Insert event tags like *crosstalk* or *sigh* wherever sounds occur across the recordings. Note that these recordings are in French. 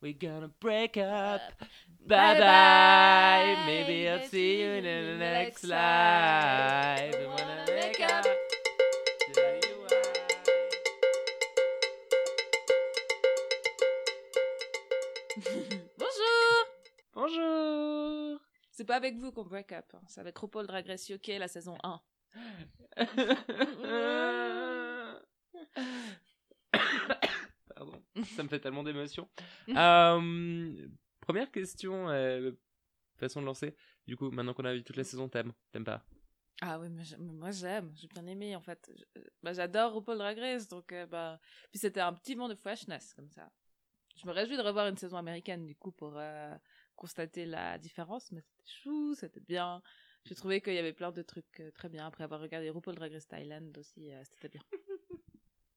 we're gonna break up. Bye bye. Maybe I'll see you in the next life. We wanna make up. *laughs* Bonjour Bonjour. C'est pas avec vous qu'on break up, hein. c'est avec RuPaul Drag Race UK, la saison 1. *laughs* Pardon, *laughs* ça me fait tellement d'émotions. Euh, première question, euh, façon de lancer. Du coup, maintenant qu'on a vu toute la saison, t'aimes T'aimes pas? Ah oui, mais j'ai- mais moi j'aime, j'ai bien aimé en fait. Je- euh, bah, J'adore RuPaul Drag Race, donc euh, bah... Puis c'était un petit vent de freshness comme ça. Je me réjouis de revoir une saison américaine du coup pour euh, constater la différence, mais c'était chou, c'était bien. J'ai trouvé qu'il y avait plein de trucs euh, très bien. Après avoir regardé RuPaul Drag Race Thailand aussi, euh, c'était bien.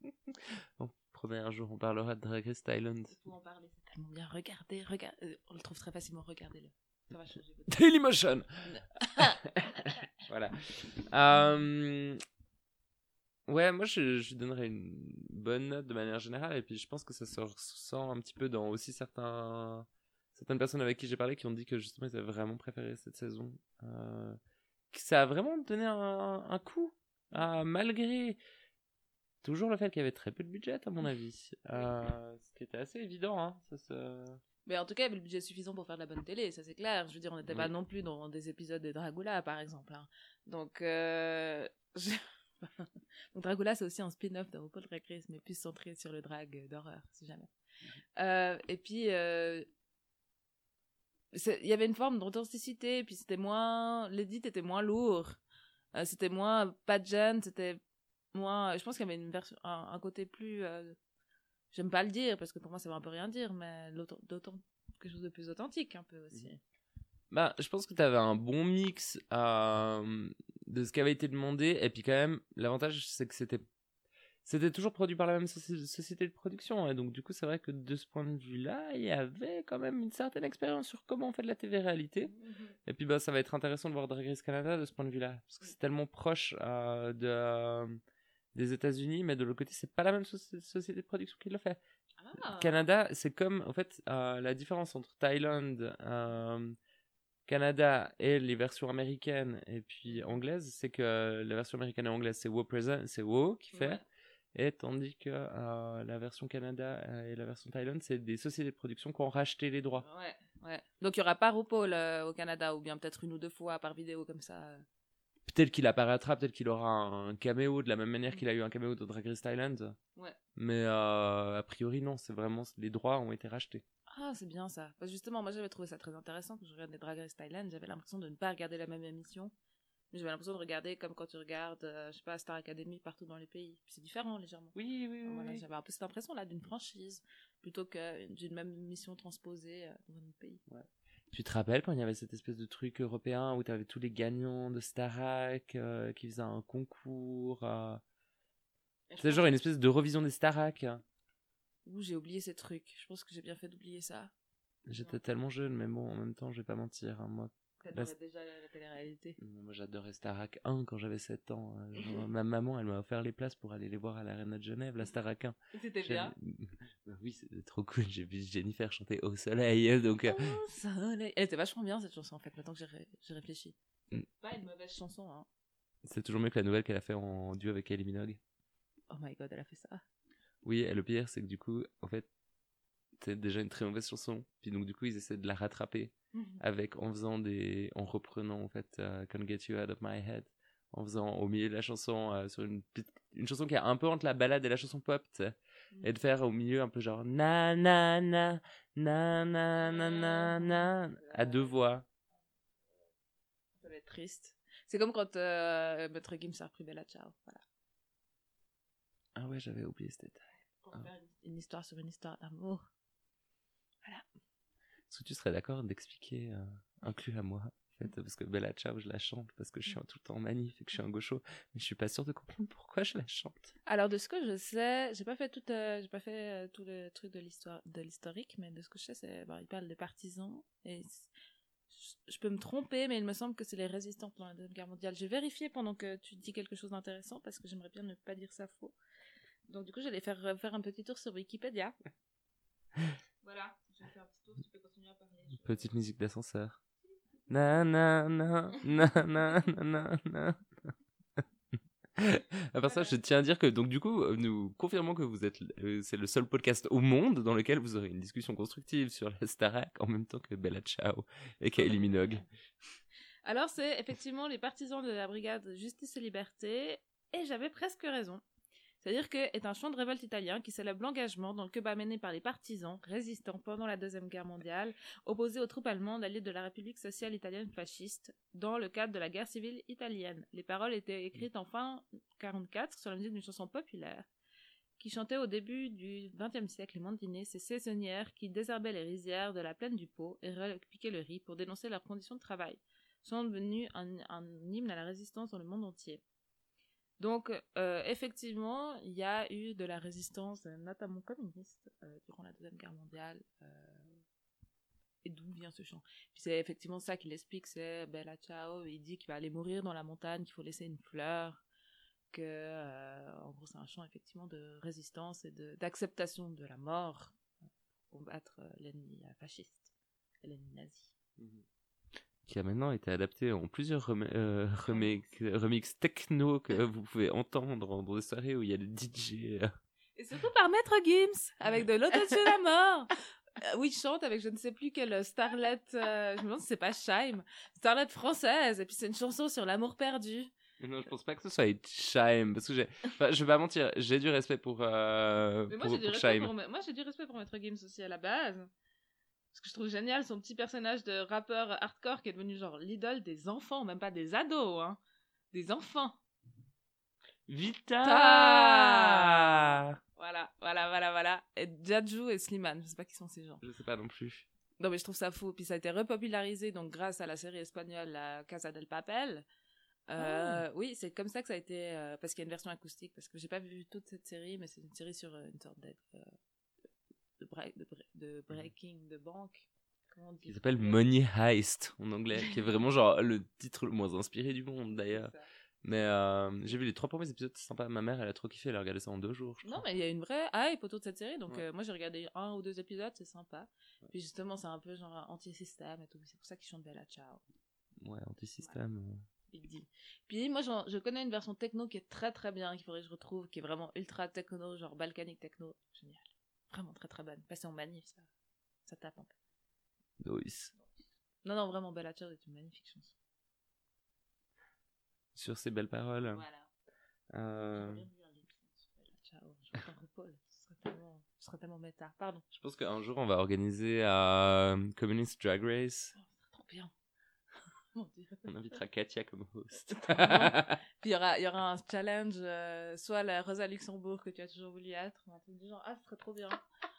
*laughs* Premier jour, on parlera de Drag Race Thailand. En parler, c'est tellement bien. Regardez, regardez, on le trouve très facilement, regardez-le. Ça va changer votre Dailymotion *laughs* *laughs* Voilà. Euh, Ouais, moi je, je donnerais une bonne note de manière générale et puis je pense que ça se ressent un petit peu dans aussi certains certaines personnes avec qui j'ai parlé qui ont dit que justement ils avaient vraiment préféré cette saison. Euh, ça a vraiment donné un, un coup, euh, malgré toujours le fait qu'il y avait très peu de budget à mon avis. Euh, ce qui était assez évident. Hein, ça. Mais en tout cas, il y avait le budget suffisant pour faire de la bonne télé, ça c'est clair. Je veux dire, on n'était Oui. pas non plus dans des épisodes de Dragula, par exemple. hein. Donc, euh... *laughs* je- Donc Dragula, c'est aussi un spin-off de RuPaul Drag Race, mais plus centré sur le drag d'horreur, si jamais. Euh, et puis, euh, il y avait une forme d'authenticité, puis c'était moins... L'édit était moins lourd. Euh, c'était moins pageant, c'était moins... Je pense qu'il y avait une version... un, un côté plus... euh, J'aime pas le dire, parce que pour moi, ça veut un peu rien dire, mais d'autant quelque chose de plus authentique, un peu aussi. Bah, je pense que tu avais un bon mix euh, de ce qui avait été demandé. Et puis, quand même, l'avantage, c'est que c'était. C'était toujours produit par la même soci- société de production. Et donc, du coup, c'est vrai que de ce point de vue-là, il y avait quand même une certaine expérience sur comment on fait de la TV-réalité. Et puis, bah, ça va être intéressant de voir Drag Race Canada de ce point de vue-là. Parce que c'est tellement proche euh, de, euh, des États-Unis, mais de l'autre côté, c'est pas la même soci- société de production qui le fait. Ah. Canada, c'est comme en fait euh, la différence entre Thaïlande, euh, Canada et les versions américaines et puis anglaises, c'est que la version américaine et anglaise c'est WoW Present, c'est WoW qui fait, Ouais. et tandis que euh, la version Canada et la version Thaïlande c'est des sociétés de production qui ont racheté les droits. Ouais, ouais. Donc il y aura pas RuPaul au Canada, ou bien peut-être une ou deux fois par vidéo comme ça. Peut-être qu'il apparaîtra, peut-être qu'il aura un caméo de la même manière qu'il a eu un caméo de Drag Race Thailand. Ouais. Mais euh, a priori non, c'est vraiment les droits ont été rachetés. Ah, c'est bien ça. Parce justement, moi j'avais trouvé ça très intéressant quand je regardais Drag Race Thailand. J'avais l'impression de ne pas regarder la même émission. Mais j'avais l'impression de regarder comme quand tu regardes, euh, je sais pas, Star Academy partout dans les pays. C'est différent légèrement. Oui, oui, Voilà, j'avais un peu cette impression là d'une franchise plutôt que d'une même émission transposée euh, dans un autre pays. Tu te rappelles quand il y avait cette espèce de truc européen où tu avais tous les gagnants de Starac euh, qui faisaient un concours euh, C'était genre une espèce de revision des Starac. Ouh, j'ai oublié ces trucs. Je pense que j'ai bien fait d'oublier ça. J'étais tellement jeune, mais bon, en même temps, je vais pas mentir. hein, moi, T'adorais déjà la, télé-réalité. moi j'adorais Starac 1 quand j'avais 7 ans. genre, ma maman, elle m'a offert les places pour aller les voir à l'Arena de Genève, la Starac 1. C'était bien. *laughs* Bah oui, c'était trop cool. J'ai vu Jennifer chanter au soleil. Donc, euh, Oh, soleil. Elle était vachement bien cette chanson en fait, maintenant que j'ai réfléchi. Mm. Pas une mauvaise chanson, hein. c'est toujours mieux que la nouvelle qu'elle a fait en duo avec Kylie Minogue. Oh my god, elle a fait ça. Oui, et le pire, c'est que du coup, en fait, c'est déjà une très mauvaise chanson. Puis donc, du coup, ils essaient de la rattraper avec, en faisant des, en reprenant, en fait, euh, Can't Get You Out of My Head. En faisant au milieu de la chanson, euh, sur une, chanson qui est un peu entre la balade et la chanson pop, sais. Et de faire au milieu un peu genre na na na na na na na na à deux voix. Ça va être triste. C'est comme quand euh, Maître Gims a repris Bella Ciao. Voilà. Ah ouais, j'avais oublié ce détail. Pour Ah. faire une histoire sur une histoire d'amour. Est-ce que tu serais d'accord d'expliquer, euh, inclus à moi, en fait, parce que Bella Ciao, je la chante parce que je suis un- tout le temps manif et que je suis un gaucho, mais je suis pas sûr de comprendre pourquoi je la chante. Alors de ce que je sais, j'ai pas fait tout, euh, j'ai pas fait euh, tout le truc de l'histoire, de l'historique, mais de ce que je sais, c'est, bon, il parle des partisans et je- peux me tromper, mais il me semble que c'est les résistants pendant la deuxième guerre mondiale. J'ai vérifié pendant que tu dis quelque chose d'intéressant parce que j'aimerais bien ne pas dire ça faux. Donc du coup, j'allais faire faire un petit tour sur Wikipédia. *laughs* voilà, je vais Petite musique d'ascenseur. Na na na na na na na na. À part ça, je tiens à dire que donc du coup, euh, nous confirmons que vous êtes, euh, c'est le seul podcast au monde dans lequel vous aurez une discussion constructive sur la Starac en même temps que Bella Ciao et Kylie Minogue. Alors, c'est effectivement les partisans de la brigade Justice et Liberté, et j'avais presque raison. C'est-à-dire que est un chant de révolte italien qui célèbre l'engagement dans le combat mené par les partisans résistants pendant la Deuxième Guerre mondiale, opposés aux troupes allemandes alliées de la République sociale italienne fasciste, dans le cadre de la guerre civile italienne. Les paroles étaient écrites en fin 44 sur la musique d'une chanson populaire qui chantait au début du XXe siècle les Mandinés, ces saisonnières qui désherbaient les rizières de la plaine du Pô et repiquaient le riz pour dénoncer leurs conditions de travail, sont devenus un hymne à la résistance dans le monde entier. Donc, euh, effectivement, il y a eu de la résistance, notamment communiste, euh, durant la Deuxième Guerre mondiale. euh, et d'où vient ce chant c'est effectivement ça qu'il explique, c'est Bella Ciao, il dit qu'il va aller mourir dans la montagne, qu'il faut laisser une fleur, que, en gros, c'est un chant effectivement de résistance et d'acceptation de, la mort pour combattre l'ennemi fasciste, l'ennemi nazi. Qui a maintenant été adapté en plusieurs euh, remix, remix techno que vous pouvez entendre dans des soirées où il y a des DJ. Et surtout par Maître Gims, avec de l'autotune à mort. *laughs* Euh, oui, il chante avec je ne sais plus quelle starlet, euh, je me demande si c'est pas Scheim, starlet française, et puis c'est une chanson sur l'amour perdu. Non, je pense pas que ce soit Shaim, parce que j'ai, enfin, je vais pas mentir, j'ai du respect pour, euh, pour, moi j'ai, du pour respect Shaim. pour, moi j'ai du respect pour Maître Gims aussi à la base. Parce que je trouve génial son petit personnage de rappeur hardcore qui est devenu genre l'idole des enfants, même pas des ados, hein. Des enfants. Vita Voilà, voilà, voilà, voilà. Et Jadju et Slimane, je sais pas qui sont ces gens. Je sais pas non plus. Non, mais je trouve ça fou. Puis ça a été repopularisé donc grâce à la série espagnole La Casa del Papel. Euh, Oui, c'est comme ça que ça a été. euh, parce qu'il y a une version acoustique. Parce que j'ai pas vu toute cette série, mais c'est une série sur euh, une sorte euh, de, break- de, bre- de breaking de banque. Comment on dit Il s'appelle Money Heist en anglais, qui est vraiment genre le titre le moins inspiré du monde d'ailleurs. Mais euh, j'ai vu les trois premiers épisodes, c'est sympa. Ma mère, elle a trop kiffé, elle a regardé ça en deux jours. Je Non, crois. mais il y a une vraie hype autour de cette série. Donc, Ouais. euh, moi, j'ai regardé un ou deux épisodes, c'est sympa. Puis justement, c'est un peu genre anti-système et tout. C'est pour ça qu'ils chantent Bella Ciao. Ouais, anti-système. Big deal. Puis moi, je connais une version techno qui est très très bien, qu'il faudrait que je retrouve, qui est vraiment ultra techno, genre balkanique techno. Génial. Vraiment très très bonne. Passer en manif, ça, ça tape un peu. Nice. Non, non, vraiment, Bella Ciao est une magnifique chanson. Sur ces belles paroles. Voilà. euh, Ciao. Je serait tellement, tellement méta. Pardon. je pense qu'un jour, on va organiser à Communist Drag Race. Oh, ce serait trop bien. Mon dieu. On invitera Katia comme host. *laughs* *laughs* Puis il y aura, y aura un challenge, euh, soit la Rosa Luxembourg que tu as toujours voulu être, un truc du genre, ah, ce serait trop bien.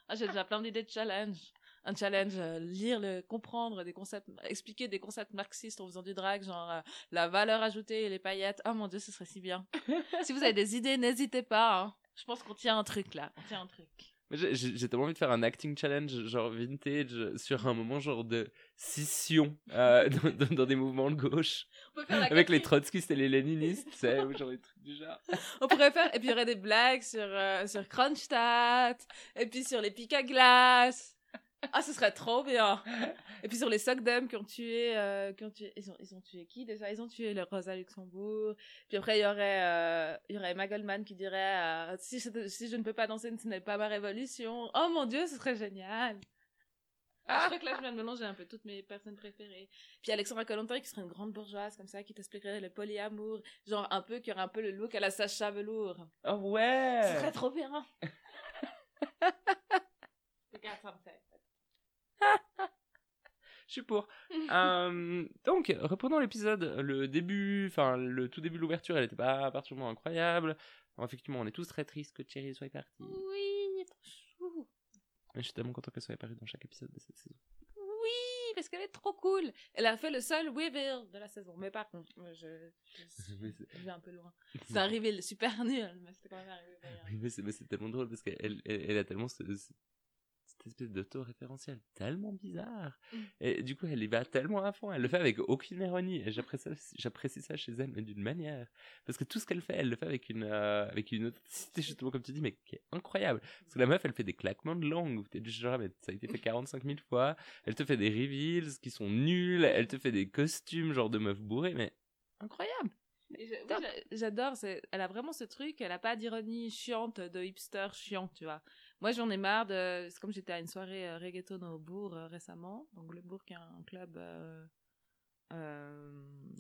Ah, j'ai déjà plein d'idées de challenge. Un challenge, euh, lire, le, comprendre des concepts, expliquer des concepts marxistes en faisant du drag, genre euh, la valeur ajoutée et les paillettes. Oh mon dieu, ce serait si bien. *laughs* si vous avez des idées, n'hésitez pas. hein. Je pense qu'on tient un truc là. On tient un truc. J'ai tellement envie de faire un acting challenge, genre vintage, sur un moment genre de scission euh, *laughs* dans, dans- dans des mouvements de gauche. On peut faire Avec les trotskistes et les léninistes, tu sais, ou genre des trucs du genre. On pourrait faire, et puis il y aurait des blagues sur, euh, sur Kronstadt, et puis sur les pics à glace. Ah, ce serait trop bien. Et puis sur les Sogdem qui ont tué, euh, qui ont tué, ils ont, ils ont tué qui déjà? Ils ont tué le Rosa Luxembourg. Puis après, il y aurait, euh, il y aurait Emma Goldman qui dirait, euh, si, je, si je ne peux pas danser, ce n'est pas ma révolution. Oh mon dieu, ce serait génial. Ah, je crois que là, je viens de mélanger un peu toutes mes personnes préférées. Puis Alexandra Kollontai qui serait une grande bourgeoise comme ça, qui t'expliquerait le polyamour. Genre un peu, qui aurait un peu le look à la Sacha Velour. Oh ouais Ce serait trop bien. Regarde, ça me fait. Je suis pour. *laughs* Euh, donc, reprenons l'épisode. Le début, enfin, le tout début de l'ouverture, elle était pas particulièrement incroyable. Effectivement, on est tous très tristes que Thierry soit parti. Oui, trop chou. Mais je suis tellement content qu'elle soit apparue dans chaque épisode de cette saison. Oui, parce qu'elle est trop cool. Elle a fait le seul reveal de la saison. Mais par contre, je, je, *laughs* je vais un peu loin. *laughs* C'est un reveal super nul, mais c'était quand même. Oui, mais c'est mais c'est tellement drôle parce qu'elle elle, elle a tellement ce, ce- cette espèce d'auto-référentiel tellement bizarre. Mm. Et du coup, elle y va tellement à fond. Elle le fait avec aucune ironie. Et j'apprécie ça, chez elle, mais d'une manière. Parce que tout ce qu'elle fait, elle le fait avec une, euh, avec une authenticité, justement, comme tu dis, mais qui est incroyable. Parce que la meuf, elle fait des claquements de langue. T'es du genre, mais ça a été fait 45 000 fois. Elle te fait des reveals qui sont nuls. Elle te fait des costumes, genre de meuf bourrée, mais incroyable. J'adore, c'est- elle a vraiment ce truc, elle a pas d'ironie chiante, de hipster chiant, tu vois. Moi, j'en ai marre de. C'est comme j'étais à une soirée euh, reggaeton au Bourg euh, récemment. Donc, le Bourg, qui est un club euh, euh,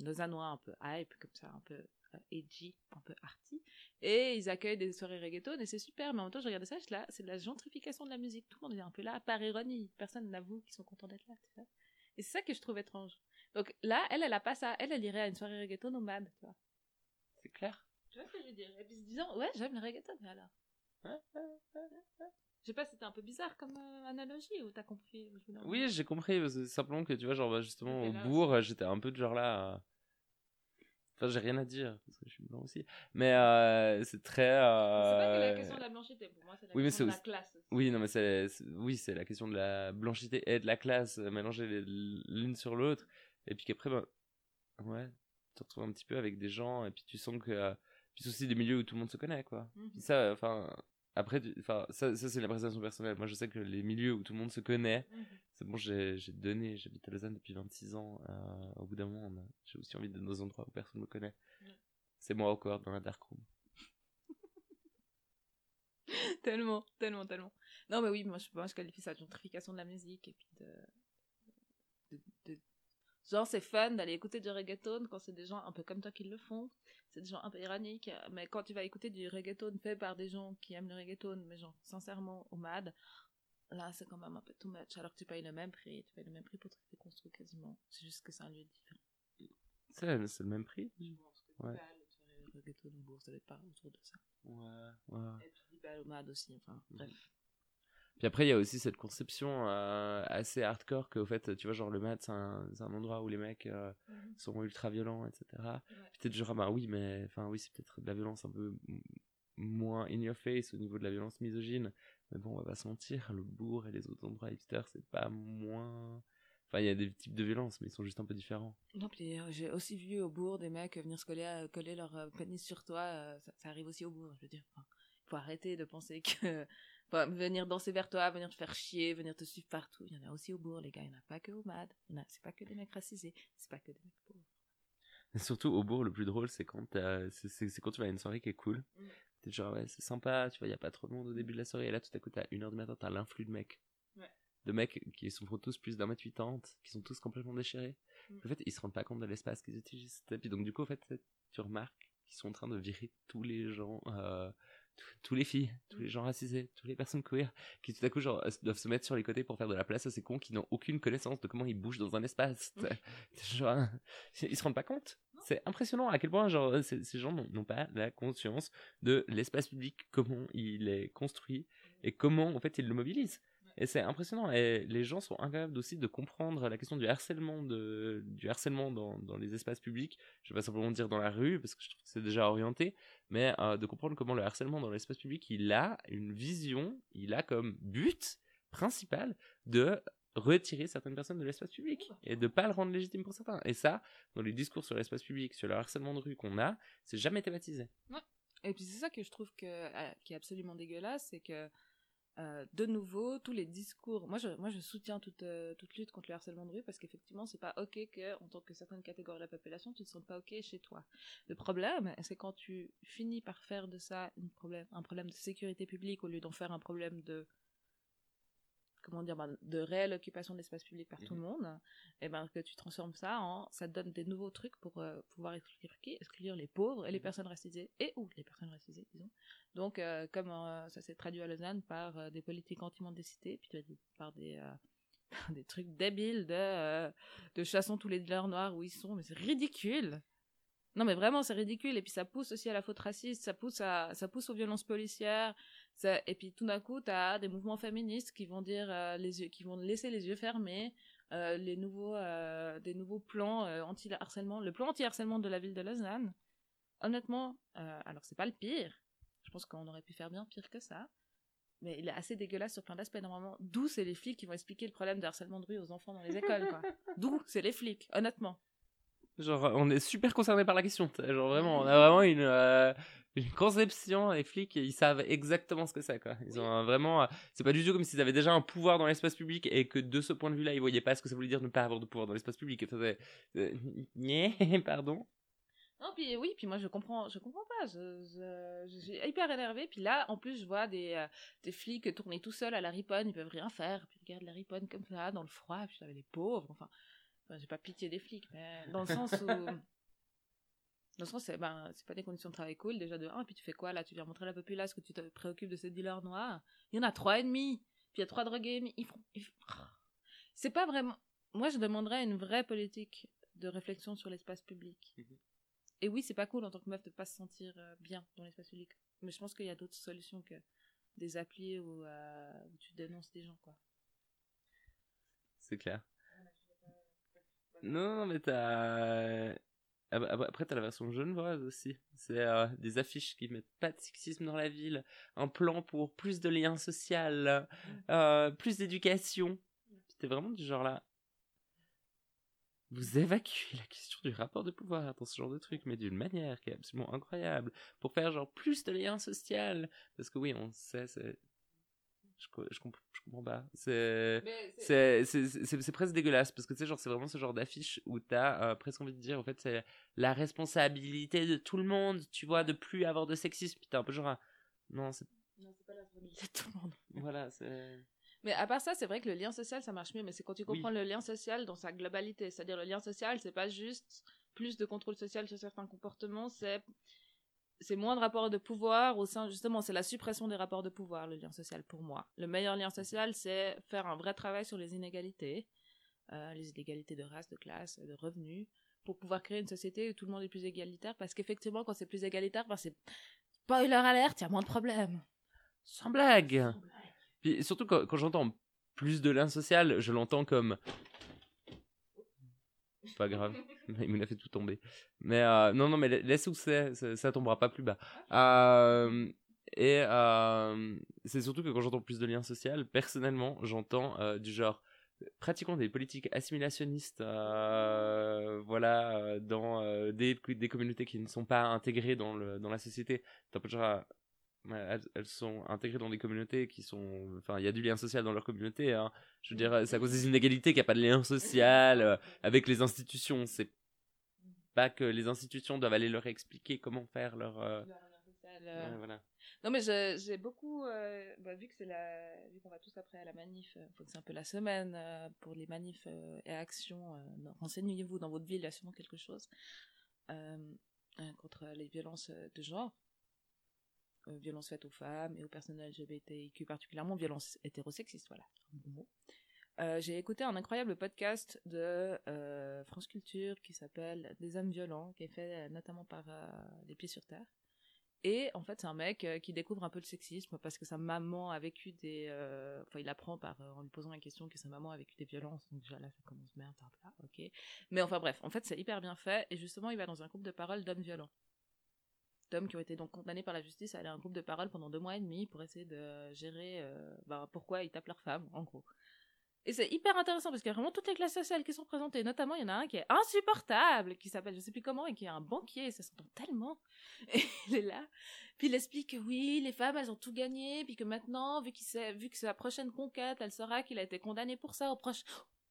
lausannois un peu hype, comme ça, un peu euh, edgy, un peu arty. Et ils accueillent des soirées reggaeton et c'est super. Mais en même temps, je regardais ça, je là, c'est de la gentrification de la musique. Tout le monde est un peu là, par ironie. Personne n'avoue qu'ils sont contents d'être là, tu vois. Et c'est ça que je trouve étrange. Donc là, elle, elle a pas ça. Elle, elle irait à une soirée reggaeton au MAD, tu vois. C'est clair. Tu vois ce que je veux dire? Et puis se disant, ouais, j'aime le reggaeton, mais alors? Je sais pas, c'était un peu bizarre comme euh, analogie ou t'as compris Oui, j'ai compris. que simplement que tu vois, genre, bah, justement, au là bourg, j'étais un peu de genre là. euh, Enfin, j'ai rien à dire, parce que je suis blanc aussi. Mais euh, c'est très. C'est pas que la euh, question de la blanchité, pour moi, c'est la oui, mais question de c'est la classe. aussi. Oui, non, mais c'est, c'est- oui, c'est la question de la blanchité et de la classe euh, mélangées l'une sur l'autre. Et puis qu'après, ben, ouais, tu te retrouves un petit peu avec des gens et puis tu sens que, euh, puis c'est aussi des milieux où tout le monde se connaît, quoi. Mhm. Puis ça, enfin, après, enfin, ça, ça c'est l'appréciation personnelle. Moi, je sais que les milieux où tout le monde se connaît, Mhm. c'est bon, j'ai, donné, j'habite à Lausanne depuis 26 ans. euh, au bout d'un moment, j'ai aussi envie dans des endroits où personne me connaît. C'est moi encore dans la dark room. *laughs* tellement, tellement, tellement. Non, mais oui, moi je, moi, je qualifie ça de gentrification de la musique et puis de. de- de- Genre, c'est fun d'aller écouter du reggaeton quand c'est des gens un peu comme toi qui le font. C'est des gens un peu ironiques. Mais quand tu vas écouter du reggaeton fait par des gens qui aiment le reggaeton, mais genre, sincèrement, au MAD, là, c'est quand même un peu too much. Alors que tu payes le même prix. Tu payes le même prix pour te construit quasiment. C'est juste que c'est un lieu différent. C'est, c'est le même prix? Je pense que Ouais. Bâle, soirée reggaeton au bourg, ça doit être pas autour de ça. Ouais, ouais. Et puis Bâle au MAD aussi, enfin, bref. Puis après, il y a aussi cette conception euh, assez hardcore qu'au fait, tu vois, genre le mat, c'est un, endroit où les mecs euh, sont ultra violents, etc. Peut-être genre, ah bah oui, mais enfin, oui, c'est peut-être de la violence un peu moins in your face au niveau de la violence misogyne. Mais bon, on va pas se mentir, le bourg et les autres endroits hipsters, c'est pas moins. Enfin, il y a des types de violence, mais ils sont juste un peu différents. Non, puis euh, j'ai aussi vu au bourg des mecs venir se coller, coller leur pénis sur toi. ça, ça arrive aussi au bourg, je veux dire. Enfin, faut arrêter de penser que enfin, venir danser vers toi, venir te faire chier, venir te suivre partout. Il y en a aussi au bourg, les gars. Il n'y en a pas que au MAD. C'est pas que des mecs racisés. C'est pas que des mecs pauvres. Et surtout au bourg, le plus drôle, c'est quand, c'est, tu vas à une soirée qui est cool. Mm. T'es genre, ouais, c'est sympa, tu vois, il y a pas trop de monde au début de la soirée. Et là, tout à coup, t'as 1h du matin, t'as l'influx de mecs. Ouais. De mecs qui sont tous plus d'un mètre 80, qui sont tous complètement déchirés. Mm. En fait, ils se rendent pas compte de l'espace qu'ils utilisent. Et puis donc, du coup, en fait, tu remarques qu'ils sont en train de virer tous les gens, euh, tous- les filles, tous les gens racisés, toutes les personnes queer, qui tout à coup, genre, doivent se mettre sur les côtés pour faire de la place à ces cons qui n'ont aucune connaissance de comment ils bougent dans un espace. *laughs* Genre, ils se rendent pas compte. C'est impressionnant à quel point genre ces, ces gens n'ont n'ont pas la conscience de l'espace public, comment il est construit et comment en fait ils le mobilisent. Et c'est impressionnant. Et les gens sont incapables aussi de comprendre la question du harcèlement, de, du harcèlement dans, dans les espaces publics. Je vais pas simplement dire dans la rue parce que je trouve que c'est déjà orienté, mais euh, de comprendre comment le harcèlement dans l'espace public, il a une vision, il a comme but principal de retirer certaines personnes de l'espace public et de pas le rendre légitime pour certains. Et ça, dans les discours sur l'espace public, sur le harcèlement de rue qu'on a, c'est jamais thématisé. Et puis c'est ça que je trouve que, euh, qui est absolument dégueulasse, c'est que euh, de nouveau, tous les discours. Moi, je, soutiens toute, euh, toute lutte contre le harcèlement de rue parce qu'effectivement, c'est pas ok que, en tant que certaines catégories de la population, tu te sens pas ok chez toi. Le problème, c'est quand tu finis par faire de ça problème, un problème de sécurité publique au lieu d'en faire un problème de comment dire, ben, de réelle occupation de l'espace public par tout le monde, et ben que tu transformes ça en, ça te donne des nouveaux trucs pour euh, pouvoir exclure qui, exclure les pauvres et les personnes racisées et ou les personnes racisées, disons. Donc, euh, comme euh, ça s'est traduit à Lausanne par des politiques anti-mendicité, puis tu as dit, par des, *laughs* des trucs débiles de, de chassons tous les dealers noirs où ils sont, mais c'est ridicule. Non, mais vraiment, c'est ridicule. Et puis, ça pousse aussi à la faute raciste, ça pousse, à, ça pousse aux violences policières. Ça, et puis, tout d'un coup, tu as des mouvements féministes qui vont dire euh, les yeux, qui vont laisser les yeux fermés. Euh, les nouveaux, euh, des nouveaux plans euh, anti-harcèlement, le plan anti-harcèlement de la ville de Lausanne. Honnêtement, euh, alors c'est pas le pire. Je pense qu'on aurait pu faire bien pire que ça. mais il est assez dégueulasse sur plein d'aspects normalement. D'où c'est les flics qui vont expliquer le problème de harcèlement de rue aux enfants dans les écoles, quoi. *laughs* D'où c'est les flics, honnêtement. Genre, on est super concerné par la question. Genre, vraiment, on a vraiment une, euh, une conception. Les flics, ils savent exactement ce que c'est, quoi. Ils ont un- vraiment. euh, c'est pas du tout comme s'ils avaient déjà un pouvoir dans l'espace public et que de ce point de vue-là, ils voyaient pas ce que ça voulait dire ne pas avoir de pouvoir dans l'espace public. Enfin, *laughs* Nyeh, *laughs* pardon. Non, puis oui, puis moi je comprends, je comprends pas. Je, je, je suis hyper énervée. Puis là, en plus, je vois des, euh, des flics tourner tout seuls à la riponne, ils peuvent rien faire. Puis ils regardent la riponne comme ça, dans le froid. Puis les pauvres. Enfin, enfin, j'ai pas pitié des flics, mais dans le sens où. *laughs* Dans le sens, c'est ben, pas des conditions de travail cool, déjà de 1. Puis tu fais quoi là? Tu viens montrer à la populace que tu te préoccupes de ces dealers noirs. Il y en a trois et demi. Puis il y a trois drogués. mais Ils font. font- C'est pas vraiment. Moi, je demanderais une vraie politique de réflexion sur l'espace public. Et oui, c'est pas cool en tant que meuf de pas se sentir euh, bien dans l'espace public. Mais je pense qu'il y a d'autres solutions que des applis où, euh, où tu dénonces des gens, quoi. C'est clair. Non, mais t'as. Ah bah, bah, Après, t'as la version genevoise aussi. C'est euh, des affiches qui mettent pas de sexisme dans la ville, un plan pour plus de liens sociaux, euh, plus d'éducation. C'était vraiment du genre là. Vous évacuez la question du rapport de pouvoir dans ce genre de truc, mais d'une manière qui est absolument incroyable, pour faire genre plus de liens sociaux. Parce que oui, on sait, c'est. Je, co- je, comp- je comprends pas. C'est. Presque dégueulasse parce que tu sais, genre, c'est vraiment ce genre d'affiche où t'as euh, presque envie de dire, en fait, c'est la responsabilité de tout le monde, tu vois, de plus avoir de sexisme. Puis t'es un peu genre, non, c'est. Pas la responsabilité de tout le monde. *laughs* Voilà, c'est. Mais à part ça, c'est vrai que le lien social, ça marche mieux, mais c'est quand tu comprends le lien social dans sa globalité. C'est-à-dire, le lien social, c'est pas juste plus de contrôle social sur certains comportements, c'est c'est moins de rapports de pouvoir au sein, justement, c'est la suppression des rapports de pouvoir, le lien social pour moi. Le meilleur lien social, c'est faire un vrai travail sur les inégalités, euh, les inégalités de race, de classe, de revenus, pour pouvoir créer une société où tout le monde est plus égalitaire, parce qu'effectivement, quand c'est plus égalitaire, ben c'est spoiler alerte, il y a moins de problèmes. Sans blague Puis surtout, quand, quand j'entends plus de lien social, je l'entends comme. Pas grave, *laughs* il me l'a fait tout tomber. Mais euh, non, non, mais la- laisse où c'est, ça, tombera pas plus bas. Euh, et euh, c'est surtout que quand j'entends plus de liens social, personnellement, j'entends du genre pratiquement des politiques assimilationnistes, voilà, dans des, des communautés qui ne sont pas intégrées dans, le, dans la société. Un peu genre, elles, elles sont intégrées dans des communautés qui sont. Enfin, il y a du lien social dans leur communauté. Hein. Je veux dire, c'est à cause des inégalités qu'il n'y a pas de lien social euh, avec les institutions. C'est pas que les institutions doivent aller leur expliquer comment faire leur. euh, ouais, voilà. Non mais j'ai beaucoup, euh, bah, vu que c'est la, vu qu'on va tous après à la manif, euh, faut que c'est un peu la semaine euh, pour les manifs euh, et actions. euh, Renseignez-vous dans votre ville, il y a sûrement quelque chose euh, euh, contre les violences euh, de genre, euh, violences faites aux femmes et aux personnes LGBTIQ particulièrement, violences hétérosexistes, voilà, un mot. Euh, j'ai écouté un incroyable podcast de euh, France Culture qui s'appelle Des hommes violents, qui est fait notamment par Les Pieds sur Terre. Et en fait, c'est un mec qui découvre un peu le sexisme parce que sa maman a vécu des. Enfin, il apprend par, en lui posant la question que sa maman a vécu des violences. Donc, déjà là, ça commence merde, là, ok. Mais enfin, bref, en fait, c'est hyper bien fait. Et justement, il va dans un groupe de parole d'hommes violents. D'hommes qui ont été donc condamnés par la justice à aller à un groupe de parole pendant deux mois et demi pour essayer de gérer euh, ben, pourquoi ils tapent leurs femmes, en gros. Et c'est hyper intéressant parce qu'il y a vraiment toutes les classes sociales qui sont présentées. Notamment, il y en a un qui est insupportable, qui s'appelle je sais plus comment, et qui est un banquier. Ça s'entend tellement. *laughs* Et il est là. Puis il explique que oui, les femmes, elles ont tout gagné. Puis que maintenant, vu, qu'il sait, vu que c'est la prochaine conquête, elle saura qu'il a été condamné pour ça au proche,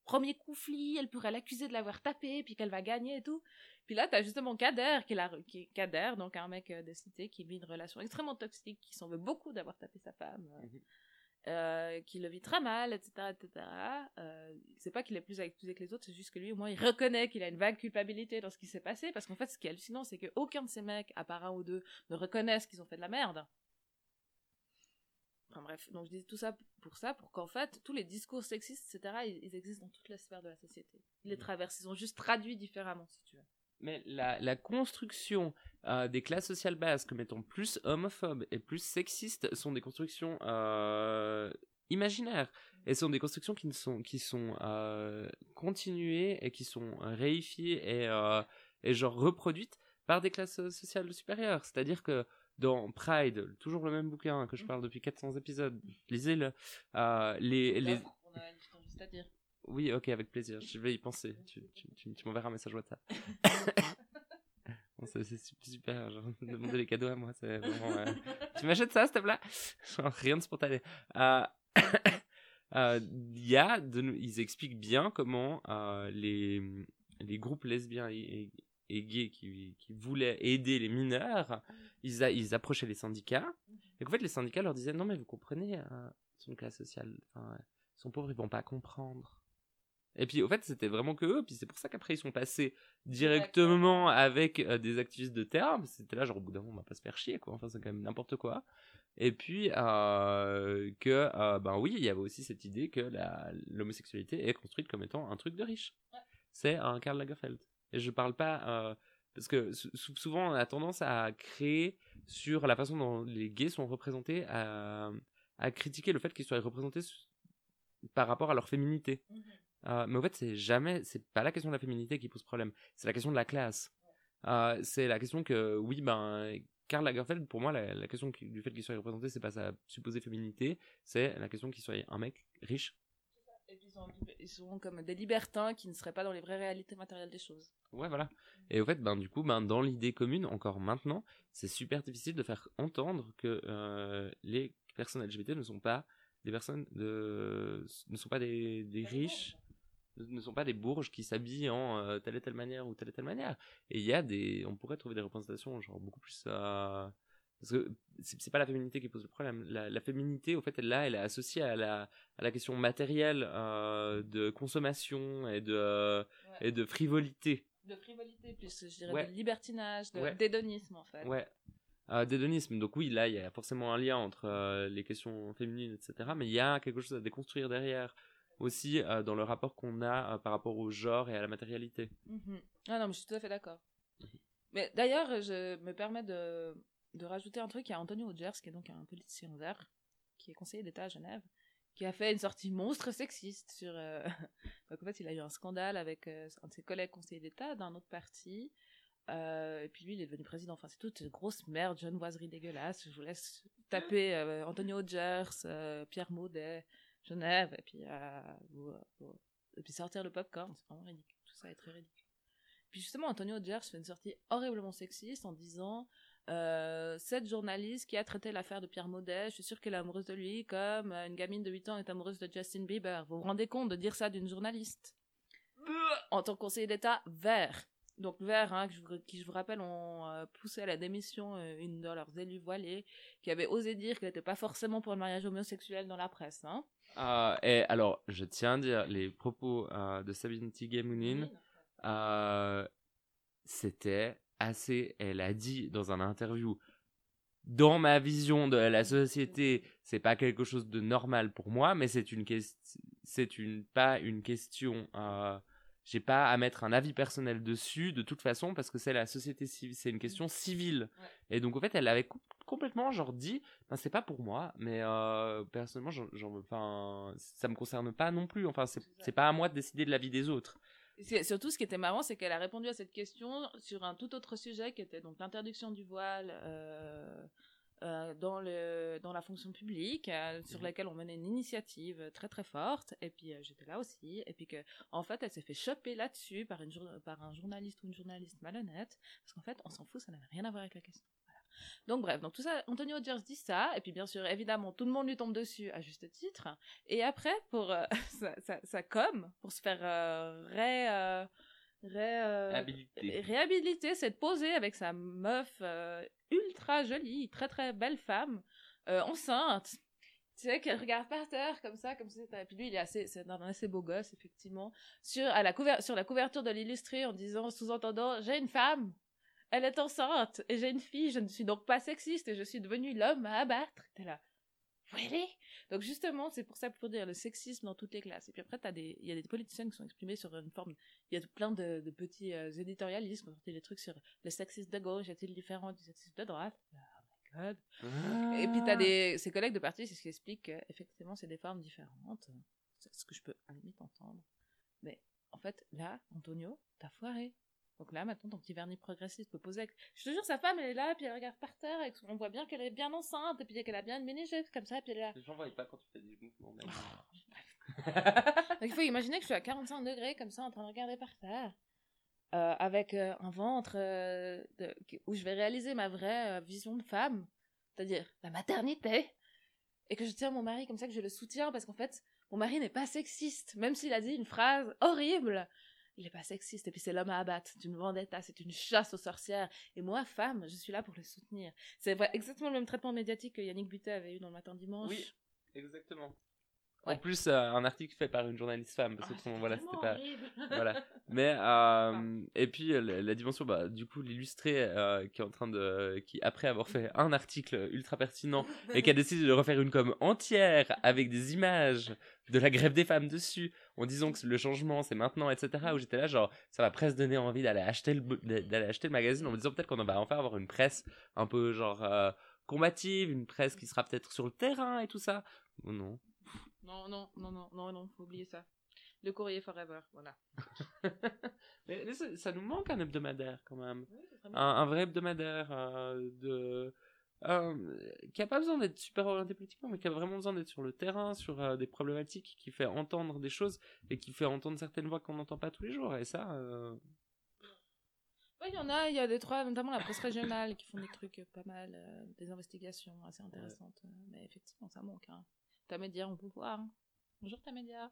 premier conflit. Elle pourrait l'accuser de l'avoir tapé, puis qu'elle va gagner et tout. Puis là, t'as justement Kader, qui est, la, qui est Kader, donc un mec euh, de cité qui vit une relation extrêmement toxique, qui s'en veut beaucoup d'avoir tapé sa femme. euh, Mhm. euh, qui le vit très mal, etc., etc. Euh, c'est pas qu'il est plus accusé que les autres, c'est juste que lui, au moins, il reconnaît qu'il a une vague culpabilité dans ce qui s'est passé, parce qu'en fait, ce qui est hallucinant, c'est qu'aucun de ces mecs, à part un ou deux, ne reconnaissent qu'ils ont fait de la merde. Enfin bref, donc je dis tout ça pour ça, pour qu'en fait, tous les discours sexistes, etc., ils, ils existent dans toutes les sphères de la société. Ils les traversent, ils sont juste traduits différemment, si tu veux. Mais la, la construction euh, des classes sociales basses comme étant plus homophobes et plus sexistes sont des constructions euh, imaginaires et sont des constructions qui ne sont qui sont euh, continuées et qui sont réifiées et et genre reproduites par des classes sociales supérieures. C'est-à-dire que dans Pride, toujours le même bouquin que je parle depuis 400 épisodes, lisez-le. Les, les... On a juste à dire. Oui, ok, avec plaisir. Je vais y penser. Tu, tu, tu, tu m'enverras un message WhatsApp. *laughs* Bon, c'est super, genre, demander les cadeaux à moi, c'est vraiment... euh, Tu m'achètes ça, s'il te plaît? *laughs* Rien de spontané. Euh, *coughs* euh, Il y a, de, nou- ils expliquent bien comment euh, les, les groupes lesbiens et, et, et gays qui, qui voulaient aider les mineurs, ils, a- ils approchaient les syndicats, et qu'en fait, les syndicats leur disaient, non mais vous comprenez, euh, son classe sociale, enfin, ils sont pauvres, ils vont pas comprendre. Et puis, au fait, c'était vraiment que eux. Puis c'est pour ça qu'après, ils sont passés directement avec euh, des activistes de terrain. C'était là, genre, au bout d'un moment, on va pas se faire chier, quoi. Enfin, c'est quand même n'importe quoi. Et puis, euh, que, euh, ben oui, il y avait aussi cette idée que l'homosexualité est construite comme étant un truc de riche. C'est un Karl Lagerfeld. Et je parle pas. parce que sou- sou- souvent, on a tendance à créer sur la façon dont les gays sont représentés, à, à critiquer le fait qu'ils soient représentés par rapport à leur féminité. Euh, mais en fait, c'est jamais, c'est pas la question de la féminité qui pose problème, c'est la question de la classe. Euh, c'est la question que, oui, ben, Karl Lagerfeld, pour moi, la, la question qui- du fait qu'il soit représenté, c'est pas sa supposée féminité, c'est la question qu'il soit un mec riche. Et puis ils sont, ils sont comme des libertins qui ne seraient pas dans les vraies réalités matérielles des choses. Ouais, voilà. Et au fait, ben, du coup, ben, dans l'idée commune, encore maintenant, c'est super difficile de faire entendre que euh, les personnes LGBT ne sont pas des personnes de, ne sont pas des, des riches, ne sont pas des bourges qui s'habillent en euh, telle et telle manière ou telle et telle manière. Et il y a des, on pourrait trouver des représentations genre beaucoup plus, euh, parce que c'est pas la féminité qui pose le problème. La, la féminité, au fait, elle là, elle est associée à la, à la question matérielle euh, de consommation et de, et de frivolité. De frivolité, plus je dirais Ouais. de libertinage, de Ouais. d'hédonisme en fait. Ouais. Euh, d'hédonisme. Donc oui, là, il y a forcément un lien entre euh, les questions féminines, etc. Mais il y a quelque chose à déconstruire derrière aussi euh, dans le rapport qu'on a euh, par rapport au genre et à la matérialité. Mhm. Ah non, mais je suis tout à fait d'accord. Mais d'ailleurs, je me permets de, de rajouter un truc. Il y a Antonio Hodgers, qui est donc un politicien vert, qui est conseiller d'État à Genève, qui a fait une sortie monstre sexiste sur. euh, *laughs* Donc en fait, il a eu un scandale avec un de ses collègues conseillers d'État d'un autre parti. Et puis lui, il est devenu président. Enfin, c'est toute une grosse merde, genevoiserie dégueulasse. Je vous laisse taper Antonio Hodgers, euh, Pierre Maudet, Genève, et puis, euh, et puis sortir le popcorn. C'est vraiment ridicule. Tout ça est très ridicule. Puis justement, Antonio Hodgers fait une sortie horriblement sexiste en disant euh, cette journaliste qui a traité l'affaire de Pierre Maudet, je suis sûre qu'elle est amoureuse de lui comme euh, une gamine de 8 ans est amoureuse de Justin Bieber. Vous vous rendez compte de dire ça d'une journaliste? En tant que conseiller d'État, vert. Donc vert, hein, qui je vous rappelle, ont euh, poussé à la démission une de leurs élus voilés qui avait osé dire qu'elle n'était pas forcément pour le mariage homosexuel dans la presse. Hein. Euh, et alors, je tiens à dire, les propos euh, de Sabine Tighe-Mounine, euh, c'était assez. Elle a dit dans un interview Dans ma vision de la société, c'est pas quelque chose de normal pour moi, mais c'est une question. C'est une, pas une question. euh, j'ai pas à mettre un avis personnel dessus, de toute façon, parce que c'est la société civile, c'est une question civile. Et donc, en fait, elle avait complètement, genre, dit, ben, c'est pas pour moi, mais euh, personnellement, j'en, enfin, ça me concerne pas non plus. Enfin, c'est, pas à moi de décider de la vie des autres. Surtout, ce qui était marrant, c'est qu'elle a répondu à cette question sur un tout autre sujet qui était donc l'interdiction du voile euh, euh, dans, le, dans la fonction publique, euh, sur Mhm. laquelle on menait une initiative très très forte. Et puis euh, j'étais là aussi. Et puis que, en fait, elle s'est fait choper là-dessus par, une par un journaliste ou une journaliste malhonnête. Parce qu'en fait, on s'en fout, ça n'avait rien à voir avec la question. Donc bref, donc tout ça, Antonio Hodgers dit ça, et puis bien sûr, évidemment, tout le monde lui tombe dessus à juste titre. Et après, pour euh, *laughs* sa, sa, sa com, pour se faire euh, ré, euh, ré, euh, réhabiliter, c'est de poser avec sa meuf euh, ultra jolie, très très belle femme, enceinte. Tu sais, qu'elle regarde par terre comme ça, comme si c'était... Puis lui, il est assez, c'est un assez beau gosse, effectivement. Sur, à la, couver- sur la couverture de l'illustré, en disant, sous-entendant, j'ai une femme, elle est enceinte, et j'ai une fille, je ne suis donc pas sexiste, et je suis devenue l'homme à abattre. T'es là. Really? Donc justement, c'est pour ça pour dire le sexisme dans toutes les classes. Et puis après, t'as des, il y a des politiciens qui sont exprimés sur une forme, il y a plein de, de petits euh, éditorialismes, qui ont sorti des trucs sur le sexisme de gauche est-il différent du sexisme de droite? Oh my god. Et puis t'as des, ses collègues de parti, c'est ce qui explique qu'effectivement c'est des formes différentes. C'est ce que je peux à la limite entendre. Mais en fait, là, Antonio, t'as foiré. Donc là, maintenant, ton petit vernis progressiste peut poser avec... Je te jure, sa femme, elle est là, puis elle regarde par terre, et on voit bien qu'elle est bien enceinte, et puis qu'elle a bien une mini comme ça, puis elle est là. Les gens voient pas quand tu fais des mouvements. même. *laughs* Donc il faut imaginer que je suis à 45 degrés, comme ça, en train de regarder par terre. euh, avec euh, un ventre euh, de- où je vais réaliser ma vraie vision de femme, c'est-à-dire la maternité, et que je tiens mon mari comme ça, que je le soutiens, parce qu'en fait, mon mari n'est pas sexiste, même s'il a dit une phrase horrible, il n'est pas sexiste, et puis c'est l'homme à abattre, c'est une vendetta, c'est une chasse aux sorcières, et moi, femme, je suis là pour le soutenir. C'est exactement le même traitement médiatique que Yannick Butet avait eu dans le Matin Dimanche. Oui. Exactement. Ouais. En plus, euh, un article fait par une journaliste femme, parce que Ah, voilà, c'était pas. voilà. *laughs* Mais euh, et puis euh, la, la dimension, bah, du coup, l'illustré euh, qui est en train de, qui après avoir fait *laughs* un article ultra pertinent et qui a *laughs* décidé de refaire une com entière avec des images de la grève des femmes dessus, en disant que le changement c'est maintenant, etc. Où j'étais là, genre, ça va presque donner envie d'aller acheter le, d'aller acheter le magazine en me disant peut-être qu'on va enfin avoir une presse un peu genre combative, une presse qui sera peut-être sur le terrain et tout ça. Ou non. Non, non, non, non, non, non, faut oublier ça. Le courrier forever, voilà. *laughs* Mais, mais ça, ça nous manque un hebdomadaire quand même. Oui, un, un vrai hebdomadaire euh, de euh, qui a pas besoin d'être super orienté politiquement, mais qui a vraiment besoin d'être sur le terrain, sur euh, des problématiques, qui fait entendre des choses et qui fait entendre certaines voix qu'on n'entend pas tous les jours. Et ça, euh, Ouais, il y en a, il y a des trois, notamment la presse régionale, qui font des trucs pas mal, des investigations assez intéressantes. Mais effectivement, ça manque. Hein. Ta média, on peut voir. Bonjour ta média.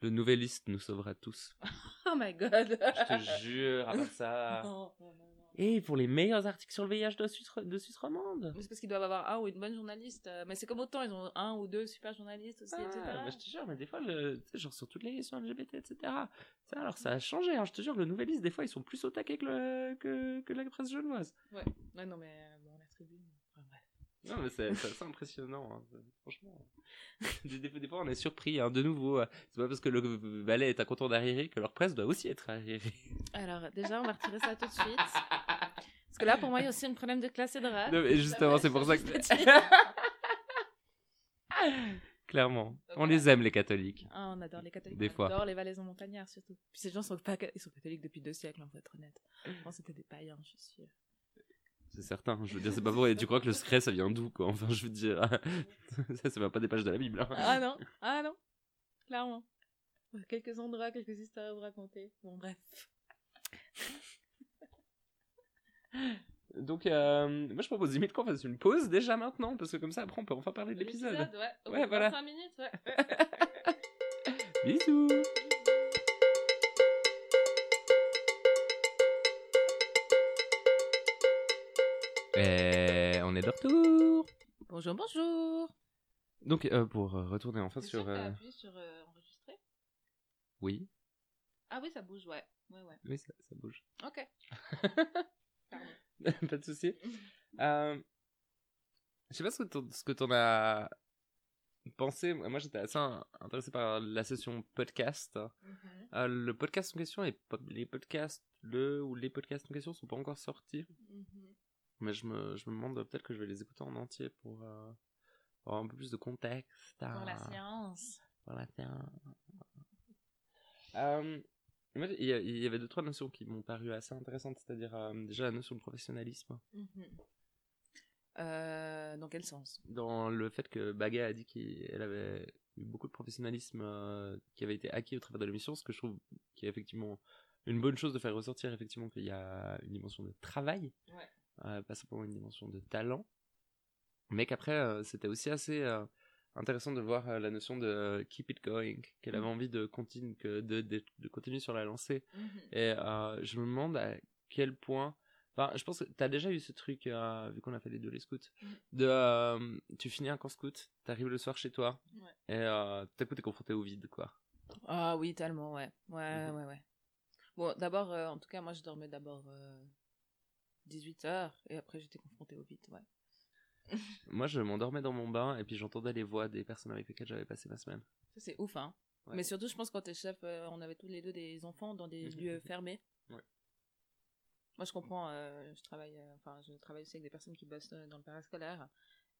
le nouveliste nous sauvera tous. *laughs* Oh my god. Je te jure, à part ça. *laughs* Non, non, non, non. Et pour les meilleurs articles sur le VIH de Suisse, de Suisse romande. Mais c'est parce qu'ils doivent avoir un ou une bonne journaliste. euh, Mais c'est comme autant, ils ont un ou deux super journalistes aussi, etc. Ah, mais je te jure, mais des fois, le, genre sur toutes les questions LGBT, etc. Ça, alors ça a changé, hein, je te jure, le nouveliste, des fois, ils sont plus au taquet que, le, que, que la presse genevoise. Ouais, non, mais euh, bon, la tribune. enfin, bref. Non, mais c'est assez impressionnant, hein, franchement. *laughs* Des, des- des fois, on est surpris, hein, de nouveau. euh, C'est pas parce que le ballet est un contour d'arriéré que leur presse doit aussi être arriérée. Alors, déjà, on va retirer ça tout de suite. Parce que là, pour moi, il y a aussi un problème de classe et de race. Non, mais justement, c'est pour ça que. *laughs* Clairement. On Voilà. les aime, les catholiques. Ah, on adore les catholiques. Des on fois. adore les valaisans montagnards, surtout. Puis ces gens sont pas ils sont catholiques depuis deux siècles, on va être honnête. Avant, *laughs* c'était des païens, je suis sûre. C'est certain. Je veux dire, c'est pas vrai. Tu crois que le secret, ça vient d'où, quoi? Enfin, je veux dire. *laughs* ça, ça va pas des pages de la Bible. hein. Ah non, ah non, clairement. Quelques endroits, quelques histoires à vous raconter. Bon, bref. Donc, euh, moi, je propose limite qu'on fasse une pause déjà maintenant, parce que comme ça, après, on peut enfin parler de l'épisode. ouais. Ouais, voilà. 25 minutes, ouais. *laughs* *laughs* Bisous Et on est de retour bonjour, bonjour. Donc, euh, pour euh, retourner enfin sur... sûr que t'as euh, appuyé sur euh, enregistrer? Oui, Ah oui, ça bouge, ouais. Ouais, ouais. oui, ça, ça bouge. Ok. *laughs* Pas de souci. Euh, je sais pas ce que t'en- ce que t'en as pensé. Moi, j'étais assez in- intéressé par la session podcast. Mhm. Euh, le podcast en question et les podcasts, le ou les podcasts en question sont pas encore sortis. Mhm. Mais je me, je me demande peut-être que je vais les écouter en entier pour euh, avoir un peu plus de contexte. Pour la science. pour la science. Euh, il y, avait deux, trois notions qui m'ont paru assez intéressantes, c'est-à-dire euh, déjà la notion de professionnalisme. Mhm. Dans quel sens? Dans le fait que Baga a dit qu'elle avait eu beaucoup de professionnalisme qui avait été acquis au travers de l'émission, ce que je trouve qui est effectivement une bonne chose de faire ressortir effectivement qu'il y a une dimension de travail, Ouais. Euh, pas simplement une dimension de talent, mais qu'après euh, c'était aussi assez euh, intéressant de voir la notion de keep it going, qu'elle avait Mhm. envie de continuer, que de, de, de continuer sur la lancée. Mhm. Et euh, je me demande à quel point. Enfin, je pense que t'as déjà eu ce truc, euh, vu qu'on a fait les deux les scouts, Mhm. de euh, tu finis un camp scout, t'arrives le soir chez toi, Ouais. et euh, tout à coup t'es confronté au vide, quoi. Ah oui, tellement, ouais. Ouais, Mhm. ouais, ouais. Bon, d'abord, en tout cas, moi, je dormais d'abord euh, 18 heures et après, j'étais confrontée au vide, ouais. *laughs* Moi, je m'endormais dans mon bain, et puis j'entendais les voix des personnes avec lesquelles j'avais passé ma semaine. Ça, c'est ouf, hein. Ouais. Mais surtout, je pense, quand t'es chef, euh, on avait tous les deux des enfants dans des Mhm. lieux fermés. Ouais. Moi, je comprends, euh, je travaille, euh, enfin, je travaille aussi avec des personnes qui bossent dans le parascolaire.